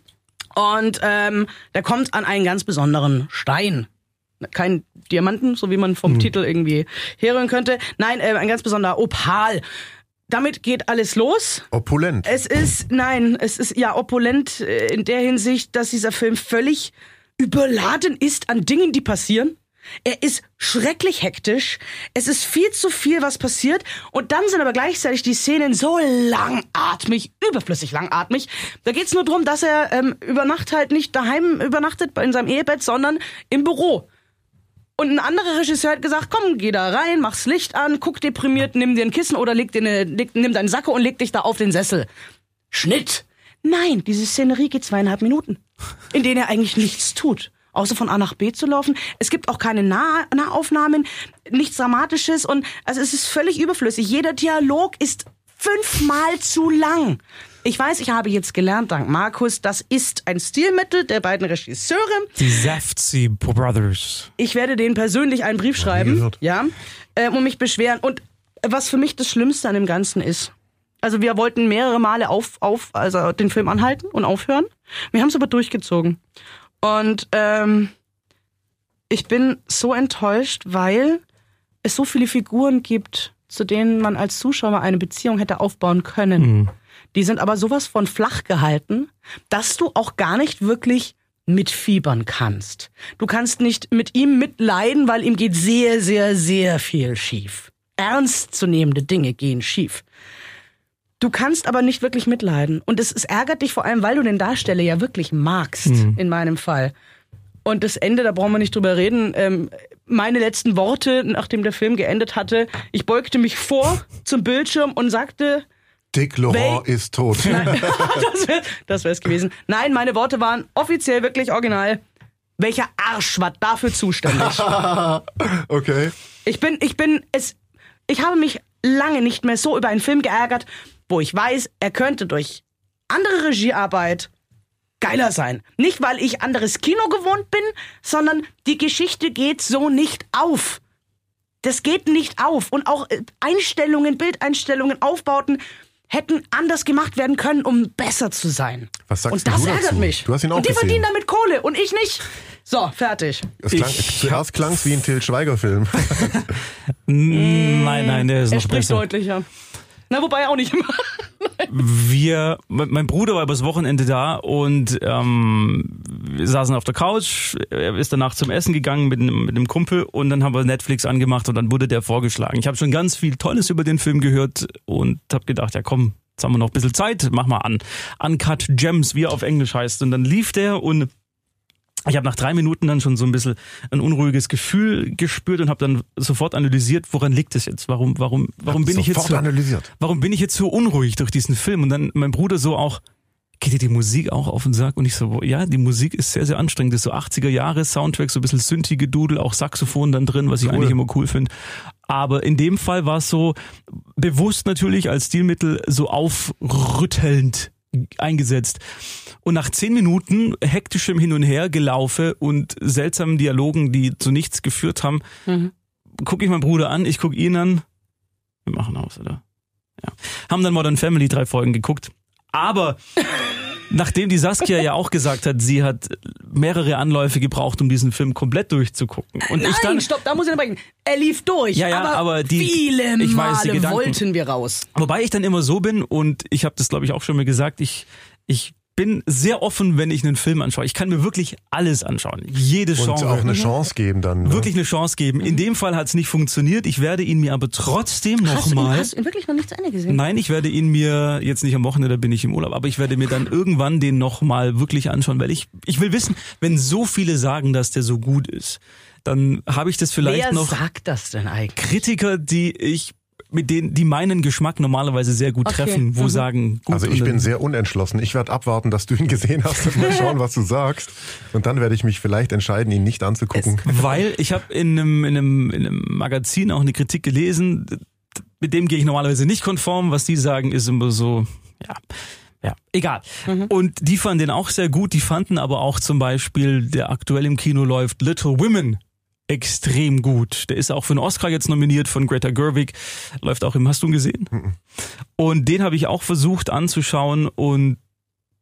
und ähm, der kommt an einen ganz besonderen Stein. Kein Diamanten, so wie man vom Titel irgendwie herhören könnte. Nein, äh, ein ganz besonderer Opal. Damit geht alles los. Opulent. Es ist, nein, es ist ja opulent äh, in der Hinsicht, dass dieser Film völlig überladen ist an Dingen, die passieren. Er ist schrecklich hektisch. Es ist viel zu viel, was passiert. Und dann sind aber gleichzeitig die Szenen so langatmig, überflüssig langatmig. Da geht's nur drum, dass er ähm, über Nacht halt nicht daheim übernachtet in seinem Ehebett, sondern im Büro. Und ein anderer Regisseur hat gesagt, komm, geh da rein, mach's Licht an, guck deprimiert, nimm dir ein Kissen oder leg dir eine, leg, nimm deinen Sacke und leg dich da auf den Sessel. Schnitt. Nein, diese Szenerie geht zweieinhalb Minuten, in denen er eigentlich nichts tut. Außer von A nach B zu laufen. Es gibt auch keine Nah Nahaufnahmen, nichts Dramatisches und also es ist völlig überflüssig. Jeder Dialog ist fünfmal zu lang. Ich weiß, ich habe jetzt gelernt, dank Markus, das ist ein Stilmittel der beiden Regisseure. Die Saftsy Brothers. Ich werde denen persönlich einen Brief schreiben, ja, äh, und mich beschweren. Und was für mich das Schlimmste an dem Ganzen ist, also wir wollten mehrere Male auf, auf, also den Film anhalten und aufhören. Wir haben es aber durchgezogen. Und ähm, ich bin so enttäuscht, weil es so viele Figuren gibt, zu denen man als Zuschauer eine Beziehung hätte aufbauen können. Die sind aber sowas von flach gehalten, dass du auch gar nicht wirklich mitfiebern kannst. Du kannst nicht mit ihm mitleiden, weil ihm geht sehr, sehr, sehr viel schief. Ernstzunehmende Dinge gehen schief. Du kannst aber nicht wirklich mitleiden. Und es, es ärgert dich vor allem, weil du den Darsteller ja wirklich magst, in meinem Fall. Und das Ende, da brauchen wir nicht drüber reden. Ähm, meine letzten Worte, nachdem der Film geendet hatte, ich beugte mich vor zum Bildschirm und sagte, Dick Laurent ist tot. Nein, das wäre wär's gewesen. Nein, meine Worte waren offiziell wirklich original. Welcher Arsch war dafür zuständig? okay. Ich bin, ich bin, es, ich habe mich lange nicht mehr so über einen Film geärgert, wo ich weiß, er könnte durch andere Regiearbeit geiler sein. Nicht, weil ich anderes Kino gewohnt bin, sondern die Geschichte geht so nicht auf. Das geht nicht auf. Und auch äh, Einstellungen, Bildeinstellungen, Aufbauten hätten anders gemacht werden können, um besser zu sein. Was sagst und das du dazu? ärgert mich. Du hast ihn auch und die gesehen. verdienen damit Kohle und ich nicht. So, fertig. Es klang, Ich zuerst klang es wie ein Till Schweiger-Film. Nein, nein, der ist Er noch spricht besser. deutlicher. Na, wobei auch nicht immer. Wir, mein Bruder war übers Wochenende da und ähm, wir saßen auf der Couch. Er ist danach zum Essen gegangen mit einem, mit einem Kumpel und dann haben wir Netflix angemacht und dann wurde der vorgeschlagen. Ich habe schon ganz viel Tolles über den Film gehört und habe gedacht, ja komm, jetzt haben wir noch ein bisschen Zeit, mach mal an. Uncut Gems, wie er auf Englisch heißt. Und dann lief der und ich habe nach drei Minuten dann schon so ein bisschen ein unruhiges Gefühl gespürt und habe dann sofort analysiert, woran liegt es jetzt? Warum, warum, warum bin ich jetzt so, analysiert. warum bin ich jetzt so unruhig durch diesen Film? Und dann mein Bruder so auch, geht dir die Musik auch auf den Sack? Und ich so, ja, die Musik ist sehr, sehr anstrengend. Das ist so 80er Jahre Soundtrack, so ein bisschen synthige Dudel, auch Saxophon dann drin, was ich eigentlich immer cool finde. Aber in dem Fall war es so bewusst natürlich als Stilmittel so aufrüttelnd eingesetzt. Und nach zehn Minuten hektischem Hin und Her gelaufe und seltsamen Dialogen, die zu nichts geführt haben, gucke ich meinen Bruder an, ich gucke ihn an. Wir machen aus, oder? Ja. Haben dann Modern Family drei Folgen geguckt. Aber nachdem die Saskia ja auch gesagt hat, sie hat mehrere Anläufe gebraucht, um diesen Film komplett durchzugucken. Und Nein, ich dann, stopp, da muss ich unterbrechen. Er lief durch. Ja, ja, aber, aber die- viele ich weiß, die Male Gedanken- wollten wir raus. Wobei ich dann immer so bin und ich habe das glaube ich auch schon mal gesagt, ich ich bin sehr offen, wenn ich einen Film anschaue. Ich kann mir wirklich alles anschauen. Jede Und Genre. auch eine Chance geben dann. Ne? wirklich eine Chance geben. In dem Fall hat es nicht funktioniert. Ich werde ihn mir aber trotzdem nochmal. hast du ihn wirklich noch nicht zu Ende gesehen? Nein, ich werde ihn mir jetzt nicht am Wochenende, da bin ich im Urlaub, aber ich werde mir dann irgendwann den nochmal wirklich anschauen, weil ich ich will wissen, wenn so viele sagen, dass der so gut ist, dann habe ich das vielleicht Wer noch sagt das denn eigentlich? Kritiker, die ich mit denen, die meinen Geschmack normalerweise sehr gut Okay. treffen, wo Mhm. sagen, gut, Also ich dann- bin sehr unentschlossen. Ich werde abwarten, dass du ihn gesehen hast und mal schauen, was du sagst. Und dann werde ich mich vielleicht entscheiden, ihn nicht anzugucken. Weil ich habe in einem, in, einem, in einem Magazin auch eine Kritik gelesen, mit dem gehe ich normalerweise nicht konform. Was die sagen, ist immer so, ja. Ja, egal. Und die fanden den auch sehr gut. Die fanden aber auch zum Beispiel, der aktuell im Kino läuft, Little Women extrem gut. Der ist auch für einen Oscar jetzt nominiert von Greta Gerwig. Läuft auch im, hast du ihn gesehen? Und den habe ich auch versucht anzuschauen und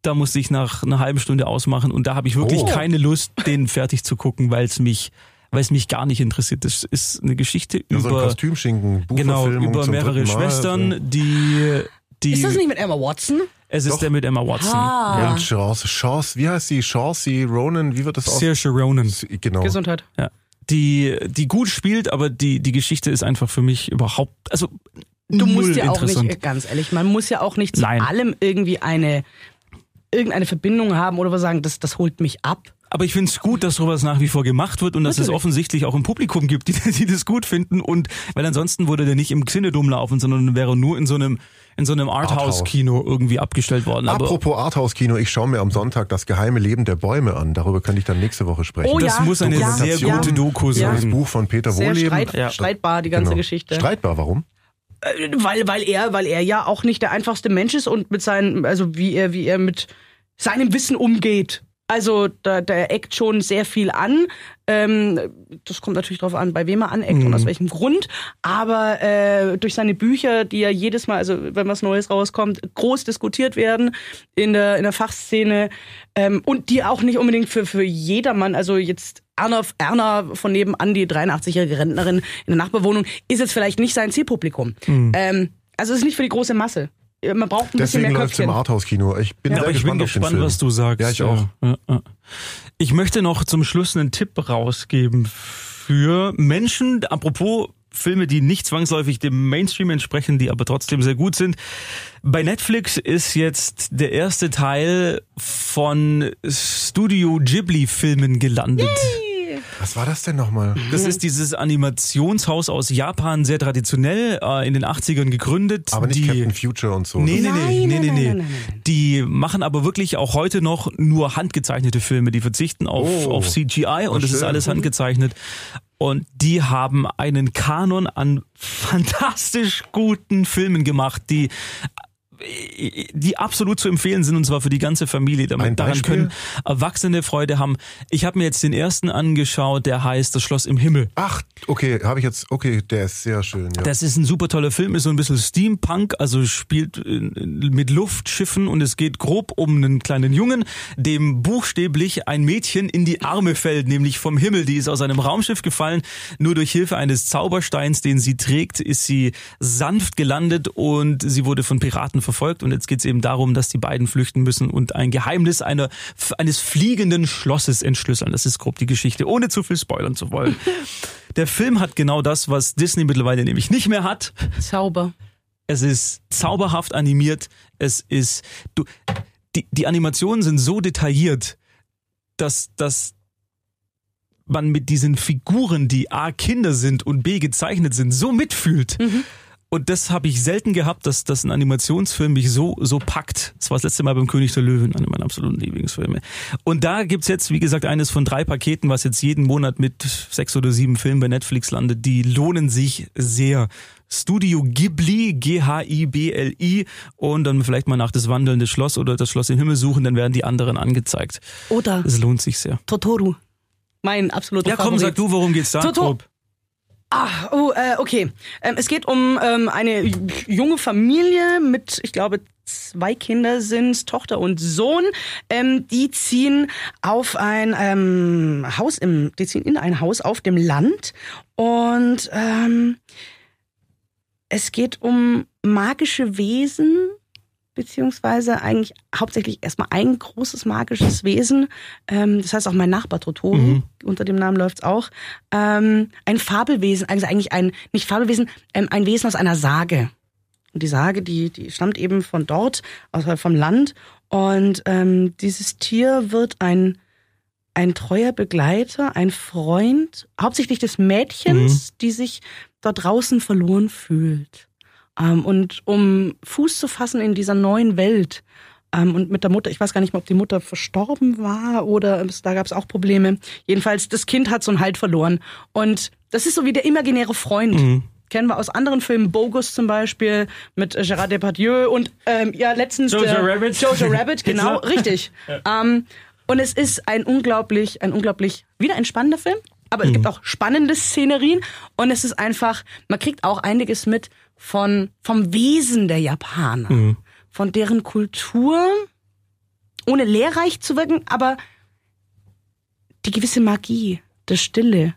da musste ich nach einer halben Stunde ausmachen und da habe ich wirklich Oh. keine Lust, den fertig zu gucken, weil es mich, weil es mich gar nicht interessiert. Das ist eine Geschichte Ja, so ein über Kostümschinken, genau über mehrere Schwestern, so. die die Ist das nicht mit Emma Watson? es ist Doch. der mit Emma Watson. Ah. Ja. Und Chance, Chance, wie heißt sie? Chauncey Ronan, wie wird das aus? Saoirse Ronan. Genau. Gesundheit. Ja. Die die gut spielt, aber die die Geschichte ist einfach für mich überhaupt also Du null musst ja auch nicht, ganz ehrlich, man muss ja auch nicht zu Nein. allem irgendwie eine irgendeine Verbindung haben oder was sagen, das, das holt mich ab. Aber ich finde es gut, dass sowas nach wie vor gemacht wird und dass es Natürlich. offensichtlich auch ein Publikum gibt, die, die das gut finden. Und weil ansonsten würde der nicht im Xinedom laufen, sondern wäre nur in so einem in so einem Arthouse-Kino irgendwie abgestellt worden. Aber Apropos Arthouse-Kino, ich schaue mir am Sonntag das geheime Leben der Bäume an. Darüber könnte ich dann nächste Woche sprechen. Oh das ja, muss eine ja, sehr ja. gute Doku Ja. Das sein. Buch von Peter Sehr Wohleben. streit, Ja. streitbar, die ganze Genau. Geschichte. Streitbar, warum? Äh, weil, weil er, weil er ja auch nicht der einfachste Mensch ist und mit seinen, also wie er, wie er mit seinem Wissen umgeht. Also da, da eckt schon sehr viel an. Ähm, das kommt natürlich darauf an, bei wem er aneckt und aus welchem Grund. Aber äh, durch seine Bücher, die ja jedes Mal, also wenn was Neues rauskommt, groß diskutiert werden in der, in der Fachszene ähm, und die auch nicht unbedingt für, für jedermann, also jetzt Erna, Erna von nebenan, die 83-jährige Rentnerin in der Nachbarwohnung, ist jetzt vielleicht nicht sein Zielpublikum. Ähm, also es ist nicht für die große Masse. Man braucht ein bisschen Deswegen mehr läuft es im. Arthouse-Kino. Ich bin Ja, sehr aber ich gespannt bin auf den gespannt, Film. was du sagst. Ja, ich auch. Ich möchte noch zum Schluss einen Tipp rausgeben für Menschen, apropos Filme, die nicht zwangsläufig dem Mainstream entsprechen, die aber trotzdem sehr gut sind. Bei Netflix ist jetzt der erste Teil von Studio Ghibli-Filmen gelandet. Was war das denn nochmal? Das ist dieses Animationshaus aus Japan, sehr traditionell, äh, in den 80ern gegründet. Aber nicht die Captain Future und so. Nee, nee, Nein, nee, nee, nein, nee, nein, nee. nein, nein, nein. Die machen aber wirklich auch heute noch nur handgezeichnete Filme. Die verzichten auf, Oh. auf CGI und das ist alles handgezeichnet. Und die haben einen Kanon an fantastisch guten Filmen gemacht, die die absolut zu empfehlen sind und zwar für die ganze Familie. Damit, daran können Erwachsene Freude haben. Ich habe mir jetzt den ersten angeschaut, der heißt Das Schloss im Himmel. Ach, okay, habe ich jetzt, okay, der ist sehr schön, ja. Das ist ein super toller Film, ist so ein bisschen Steampunk, also spielt mit Luftschiffen und es geht grob um einen kleinen Jungen, dem buchstäblich ein Mädchen in die Arme fällt, nämlich vom Himmel. Die ist aus einem Raumschiff gefallen. Nur durch Hilfe eines Zaubersteins, den sie trägt, ist sie sanft gelandet und sie wurde von Piraten verfolgt. Und jetzt geht es eben darum, dass die beiden flüchten müssen und ein Geheimnis einer, eines fliegenden Schlosses entschlüsseln. Das ist grob die Geschichte, ohne zu viel spoilern zu wollen. Der Film hat genau das, was Disney mittlerweile nämlich nicht mehr hat. Zauber. Es ist zauberhaft animiert. Es ist, du, die, die Animationen sind so detailliert, dass, dass man mit diesen Figuren, die A Kinder sind und B gezeichnet sind, so mitfühlt. Und das habe ich selten gehabt, dass, dass ein Animationsfilm mich so, so packt. Das war das letzte Mal beim König der Löwen, einer meiner absoluten Lieblingsfilme. Und da gibt's jetzt, wie gesagt, eines von drei Paketen, was jetzt jeden Monat mit sechs oder sieben Filmen bei Netflix landet. Die lohnen sich sehr. Studio Ghibli, G-H-I-B-L-I und dann vielleicht mal nach das wandelnde Schloss oder das Schloss im Himmel suchen, dann werden die anderen angezeigt. Oder Es lohnt sich sehr. Totoru. Mein absoluter Ja, komm, Favorit. sag du, worum geht's da? Toto- grob? Ah, oh, äh, okay. Ähm, es geht um ähm, eine junge Familie mit, ich glaube, zwei Kinder sind Tochter und Sohn. Ähm, die ziehen auf ein ähm, Haus im, die ziehen in ein Haus auf dem Land und ähm, es geht um magische Wesen beziehungsweise eigentlich hauptsächlich erstmal ein großes magisches Wesen. Ähm, das heißt auch mein Nachbar Totoro, Mhm. unter dem Namen läuft's auch. Ähm, ein Fabelwesen, also eigentlich ein, nicht Fabelwesen, ähm, ein Wesen aus einer Sage. Und die Sage, die, die stammt eben von dort, also vom Land. Und ähm, dieses Tier wird ein, ein treuer Begleiter, ein Freund, hauptsächlich des Mädchens, die sich dort draußen verloren fühlt. Ähm, und um Fuß zu fassen in dieser neuen Welt ähm, und mit der Mutter, ich weiß gar nicht mehr, ob die Mutter verstorben war oder es, da gab es auch Probleme. Jedenfalls, das Kind hat so einen Halt verloren. Und das ist so wie der imaginäre Freund. Kennen wir aus anderen Filmen, Bogus zum Beispiel, mit äh, Gérard Depardieu und ähm, ja, letztens Jojo der, Rabbit. Jojo Rabbit, genau, richtig. Ähm, und es ist ein unglaublich, ein unglaublich, wieder ein spannender Film, aber es Mhm. gibt auch spannende Szenerien und es ist einfach, man kriegt auch einiges mit von, vom Wesen der Japaner, Mhm. von deren Kultur, ohne lehrreich zu wirken, aber die gewisse Magie, der Stille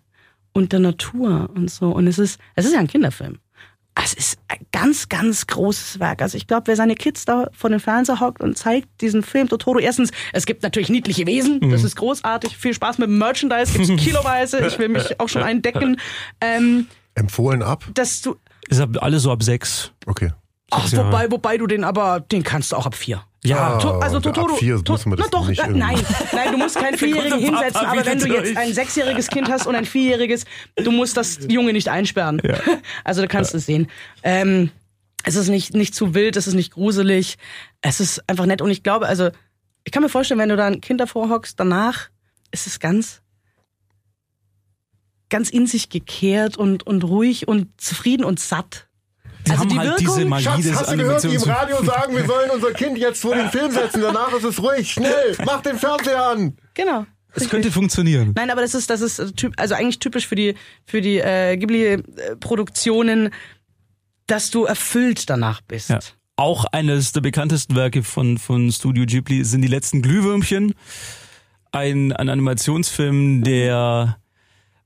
und der Natur und so. Und es ist, es ist ja ein Kinderfilm. Es ist ein ganz, ganz großes Werk. Also ich glaube, wer seine Kids da vor dem Fernseher hockt und zeigt diesen Film Totoro, erstens, es gibt natürlich niedliche Wesen, das ist großartig, viel Spaß mit dem Merchandise, gibt's kiloweise, ich will mich auch schon eindecken. Ähm, Empfohlen ab? dass du, Ist ab, alle so ab sechs. Okay. ach, wobei, wobei du den aber, den kannst du auch ab vier. Ja, To- also ab Totoro. vier To- muss man das na doch, nicht irgendwie- nein, nein, du musst keinen Vierjährigen hinsetzen, aber wenn du jetzt ein sechsjähriges Kind hast und ein vierjähriges, du musst das Junge nicht einsperren. Also du kannst es sehen. Ähm, es ist nicht, nicht zu wild, es ist nicht gruselig, es ist einfach nett und ich glaube, also ich kann mir vorstellen, wenn du da ein Kind davor hockst, danach ist es ganz ganz in sich gekehrt und, und ruhig und zufrieden und satt. Sie Also haben die halt Wirkung- diese Magie Schatz, des hast du gehört, die im. Radio sagen, wir sollen unser Kind jetzt vor den Film setzen, danach ist es ruhig, schnell, mach den Fernseher an. Genau. Es könnte funktionieren. Nein, aber das ist, das ist äh, typ, also eigentlich typisch für die, für die äh, Ghibli-Produktionen, dass du erfüllt danach bist. Ja. Auch eines der bekanntesten Werke von, von Studio Ghibli sind die letzten Glühwürmchen. Ein, ein Animationsfilm, der,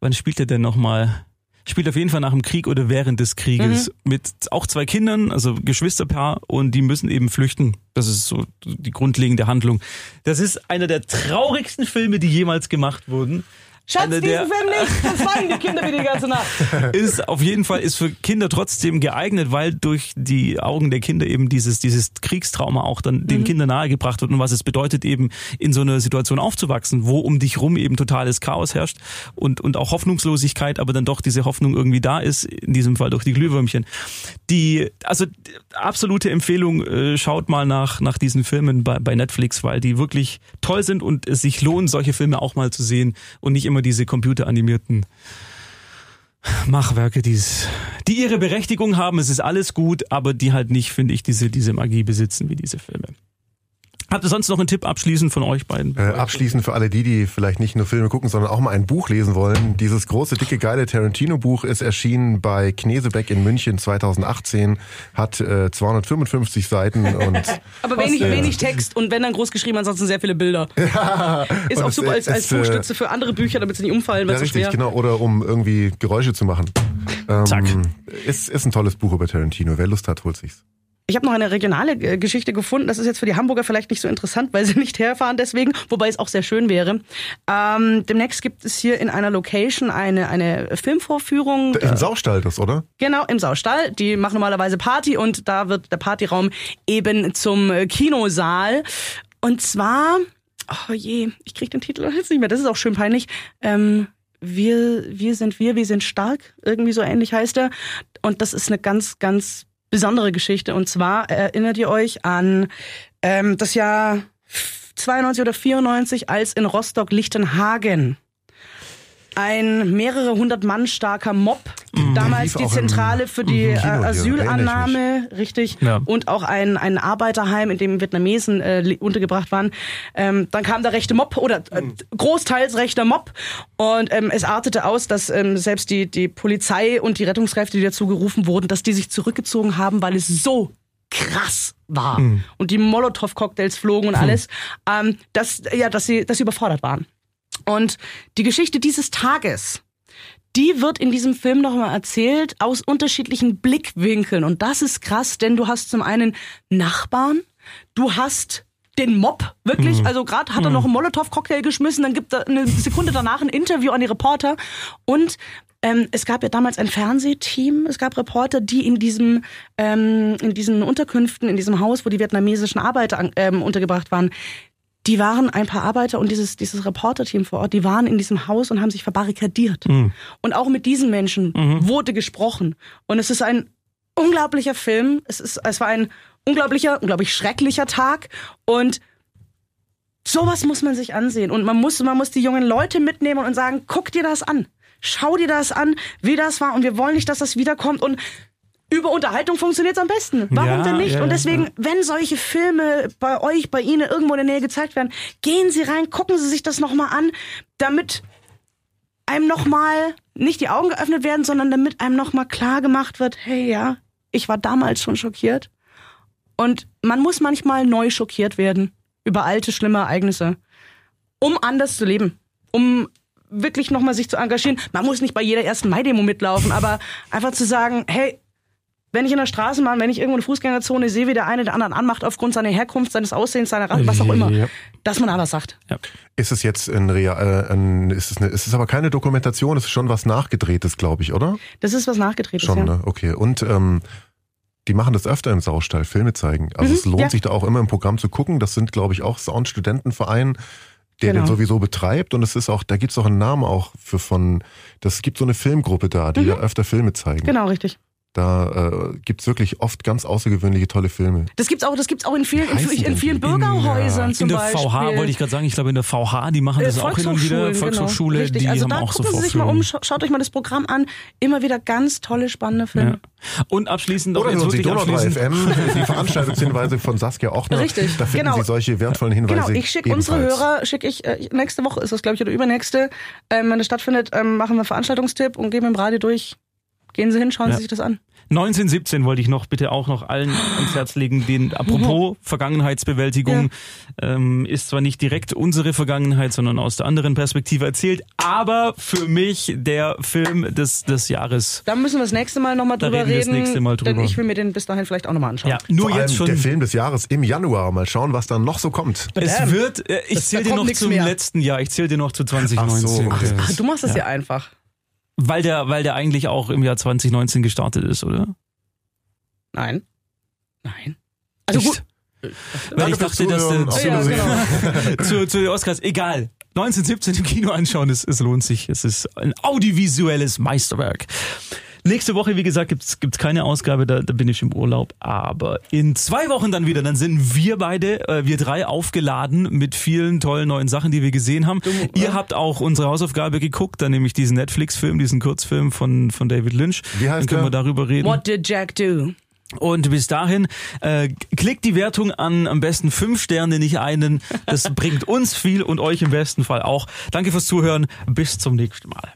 wann spielt er denn nochmal? Spielt auf jeden Fall nach dem Krieg oder während des Krieges mit auch zwei Kindern, also Geschwisterpaar und die müssen eben flüchten. Das ist so die grundlegende Handlung. Das ist einer der traurigsten Filme, die jemals gemacht wurden. Schatz, diesen Film nicht, das weinen die Kinder wieder die ganze Nacht. ist auf jeden Fall ist für Kinder trotzdem geeignet, weil durch die Augen der Kinder eben dieses dieses Kriegstrauma auch dann den Kindern nahegebracht wird und was es bedeutet eben in so einer Situation aufzuwachsen, wo um dich rum eben totales Chaos herrscht und und auch Hoffnungslosigkeit, aber dann doch diese Hoffnung irgendwie da ist, in diesem Fall durch die Glühwürmchen. Die also absolute Empfehlung, äh, schaut mal nach nach diesen Filmen bei, bei Netflix, weil die wirklich toll sind und es sich lohnt, solche Filme auch mal zu sehen und nicht immer diese computeranimierten Machwerke, die's, die die ihre Berechtigung haben, es ist alles gut, aber die halt nicht, finde ich, diese, diese Magie besitzen wie diese Filme. Habt ihr sonst noch einen Tipp abschließend von euch beiden? Äh, abschließend für alle die, die vielleicht nicht nur Filme gucken, sondern auch mal ein Buch lesen wollen. Dieses große, dicke, geile Tarantino-Buch ist erschienen bei Knesebeck in München 2018, hat äh, 255 Seiten und Aber wenig, wenig Text und wenn dann groß geschrieben, ansonsten sehr viele Bilder. ist Und auch super als, als ist, äh, Buchstütze für andere Bücher, damit sie nicht umfallen, weil ja, so richtig, schwer genau. Oder um irgendwie Geräusche zu machen. Ähm, Zack. Ist, ist ein tolles Buch über Tarantino. Wer Lust hat, holt sich's. Ich habe noch eine regionale äh, Geschichte gefunden. Das ist jetzt für die Hamburger vielleicht nicht so interessant, weil sie nicht herfahren deswegen, wobei es auch sehr schön wäre. Ähm, demnächst gibt es hier in einer Location eine, eine Filmvorführung. Im Saustall das, oder? Genau, im Saustall. Die machen normalerweise Party und da wird der Partyraum eben zum äh, Kinosaal. Und zwar, oh je, ich krieg den Titel jetzt nicht mehr, das ist auch schön peinlich. Ähm, wir, wir sind wir, wir sind stark, irgendwie so ähnlich heißt er. Und das ist eine ganz, ganz besondere Geschichte. Und zwar erinnert ihr euch an ähm, das Jahr 92 oder 94, als in Rostock-Lichtenhagen ein mehrere hundert Mann starker Mob, damals lief die Zentrale für die im äh, Asylannahme, richtig, Ja. und auch ein, ein Arbeiterheim, in dem Vietnamesen äh, untergebracht waren. Ähm, dann kam der rechte Mob oder äh, großteils rechter Mob. Und ähm, es artete aus, dass ähm, selbst die, die Polizei und die Rettungskräfte, die dazu gerufen wurden, dass die sich zurückgezogen haben, weil es so krass war. Und die Molotow-Cocktails flogen und alles, ähm, dass, ja, dass sie, dass sie überfordert waren. Und die Geschichte dieses Tages, die wird in diesem Film nochmal erzählt aus unterschiedlichen Blickwinkeln. Und das ist krass, denn du hast zum einen Nachbarn, du hast den Mob, wirklich. Also gerade hat er noch einen Molotow-Cocktail geschmissen, dann gibt er eine Sekunde danach ein Interview an die Reporter. Und ähm, es gab ja damals ein Fernsehteam, es gab Reporter, die in diesem, ähm, in diesen Unterkünften, in diesem Haus, wo die vietnamesischen Arbeiter ähm, untergebracht waren, die waren ein paar Arbeiter und dieses, dieses Reporterteam vor Ort, die waren in diesem Haus und haben sich verbarrikadiert. Und auch mit diesen Menschen wurde gesprochen. Und es ist ein unglaublicher Film. Es, ist, es war ein unglaublicher, unglaublich schrecklicher Tag. Und sowas muss man sich ansehen. Und man muss, man muss die jungen Leute mitnehmen und sagen, guck dir das an. Schau dir das an, wie das war. Und wir wollen nicht, dass das wiederkommt. Und über Unterhaltung funktioniert es am besten. Warum Ja, denn nicht? ja, und ja, deswegen, wenn solche Filme bei euch, bei Ihnen irgendwo in der Nähe gezeigt werden, gehen Sie rein, gucken Sie sich das nochmal an, damit einem nochmal nicht die Augen geöffnet werden, sondern damit einem nochmal klar gemacht wird, hey ja, ich war damals schon schockiert. Und man muss manchmal neu schockiert werden über alte, schlimme Ereignisse, um anders zu leben, um wirklich nochmal sich zu engagieren. Man muss nicht bei jeder ersten Mai-Demo mitlaufen, aber einfach zu sagen, hey, wenn ich in der Straßenbahn, wenn ich irgendwo in der Fußgängerzone sehe, wie der eine den anderen anmacht aufgrund seiner Herkunft, seines Aussehens, seiner Rasse, was auch immer, Ja. dass man da was sagt. Ist es jetzt ein, Real, äh, ein ist es eine, ist es aber keine Dokumentation, es ist schon was nachgedrehtes, glaube ich, oder? Das ist was nachgedreht Schon, ja. ne? Okay. Und ähm, die machen das öfter im Saustall, Filme zeigen. Also Mhm, es lohnt ja. sich da auch immer im Programm zu gucken. Das sind, glaube ich, auch Soundstudentenverein, der Genau. den sowieso betreibt. Und es ist auch, da gibt's auch einen Namen auch für von, das gibt so eine Filmgruppe da, die da öfter Filme zeigen. Mhm. Genau, richtig. Da äh, gibt's wirklich oft ganz außergewöhnliche, tolle Filme. Das gibt's auch, das gibt's auch in vielen, in, in vielen die? Bürgerhäusern In zum der Beispiel. VH wollte ich gerade sagen, ich glaube in der VH, die machen das Äh, auch hin und wieder. Volkshochschulen, Volkshochschule, genau. Richtig. die also haben da auch so gucken Sie sich mal um, scha- schaut euch mal das Programm an. Immer wieder ganz tolle, spannende Filme. Ja. Und abschließend noch Oder jetzt wirklich Donau 3 abschließend. FM, die Veranstaltungshinweise von Saskia Ochner. Richtig, Da finden genau. Sie solche wertvollen Hinweise Genau, ich schicke unsere. Hörer, schicke ich, äh, nächste Woche ist das, glaube ich, oder übernächste, ähm, wenn das stattfindet, ähm, machen wir einen Veranstaltungstipp und geben im Radio durch. Gehen Sie hin, schauen Ja. Sie sich das an. 1917 wollte ich noch bitte auch noch allen ans Herz legen, den apropos Vergangenheitsbewältigung ähm, ist zwar nicht direkt unsere Vergangenheit, sondern aus der anderen Perspektive erzählt, aber für mich der Film des, des Jahres. Da müssen wir das nächste Mal nochmal Da drüber reden wir das reden. nächste Mal Denn drüber. ich will mir den bis dahin vielleicht auch nochmal anschauen. Ja, nur Vor allem jetzt schon. der Film des Jahres im Januar. Mal schauen, was dann noch so kommt. Es wird, äh, ich Das- zähle da dir noch zum mehr. letzten Jahr, ich zähle dir noch zu 2019. Ach so, okay. Ach, du machst das Ja. ja einfach. Weil der, weil der eigentlich auch im Jahr 2019 gestartet ist, oder? Nein. Nein. Also Nicht? gut. Weil ich dachte, dass der, Ja, genau. zu, zu den Oscars, egal. 1917 im Kino anschauen, es, es lohnt sich. Es ist ein audiovisuelles Meisterwerk. Nächste Woche, wie gesagt, gibt's gibt's keine Ausgabe, da, da bin ich im Urlaub. Aber in zwei Wochen dann wieder, dann sind wir beide, äh, wir drei aufgeladen mit vielen tollen neuen Sachen, die wir gesehen haben. Ihr habt auch unsere Hausaufgabe geguckt, dann nämlich diesen Netflix-Film, diesen Kurzfilm von, von David Lynch. Wie heißt dann können der? wir darüber reden. What did Jack do? Und bis dahin, äh, klickt die Wertung an, am besten fünf Sterne, nicht einen. Das bringt uns viel und euch im besten Fall auch. Danke fürs Zuhören. Bis zum nächsten Mal.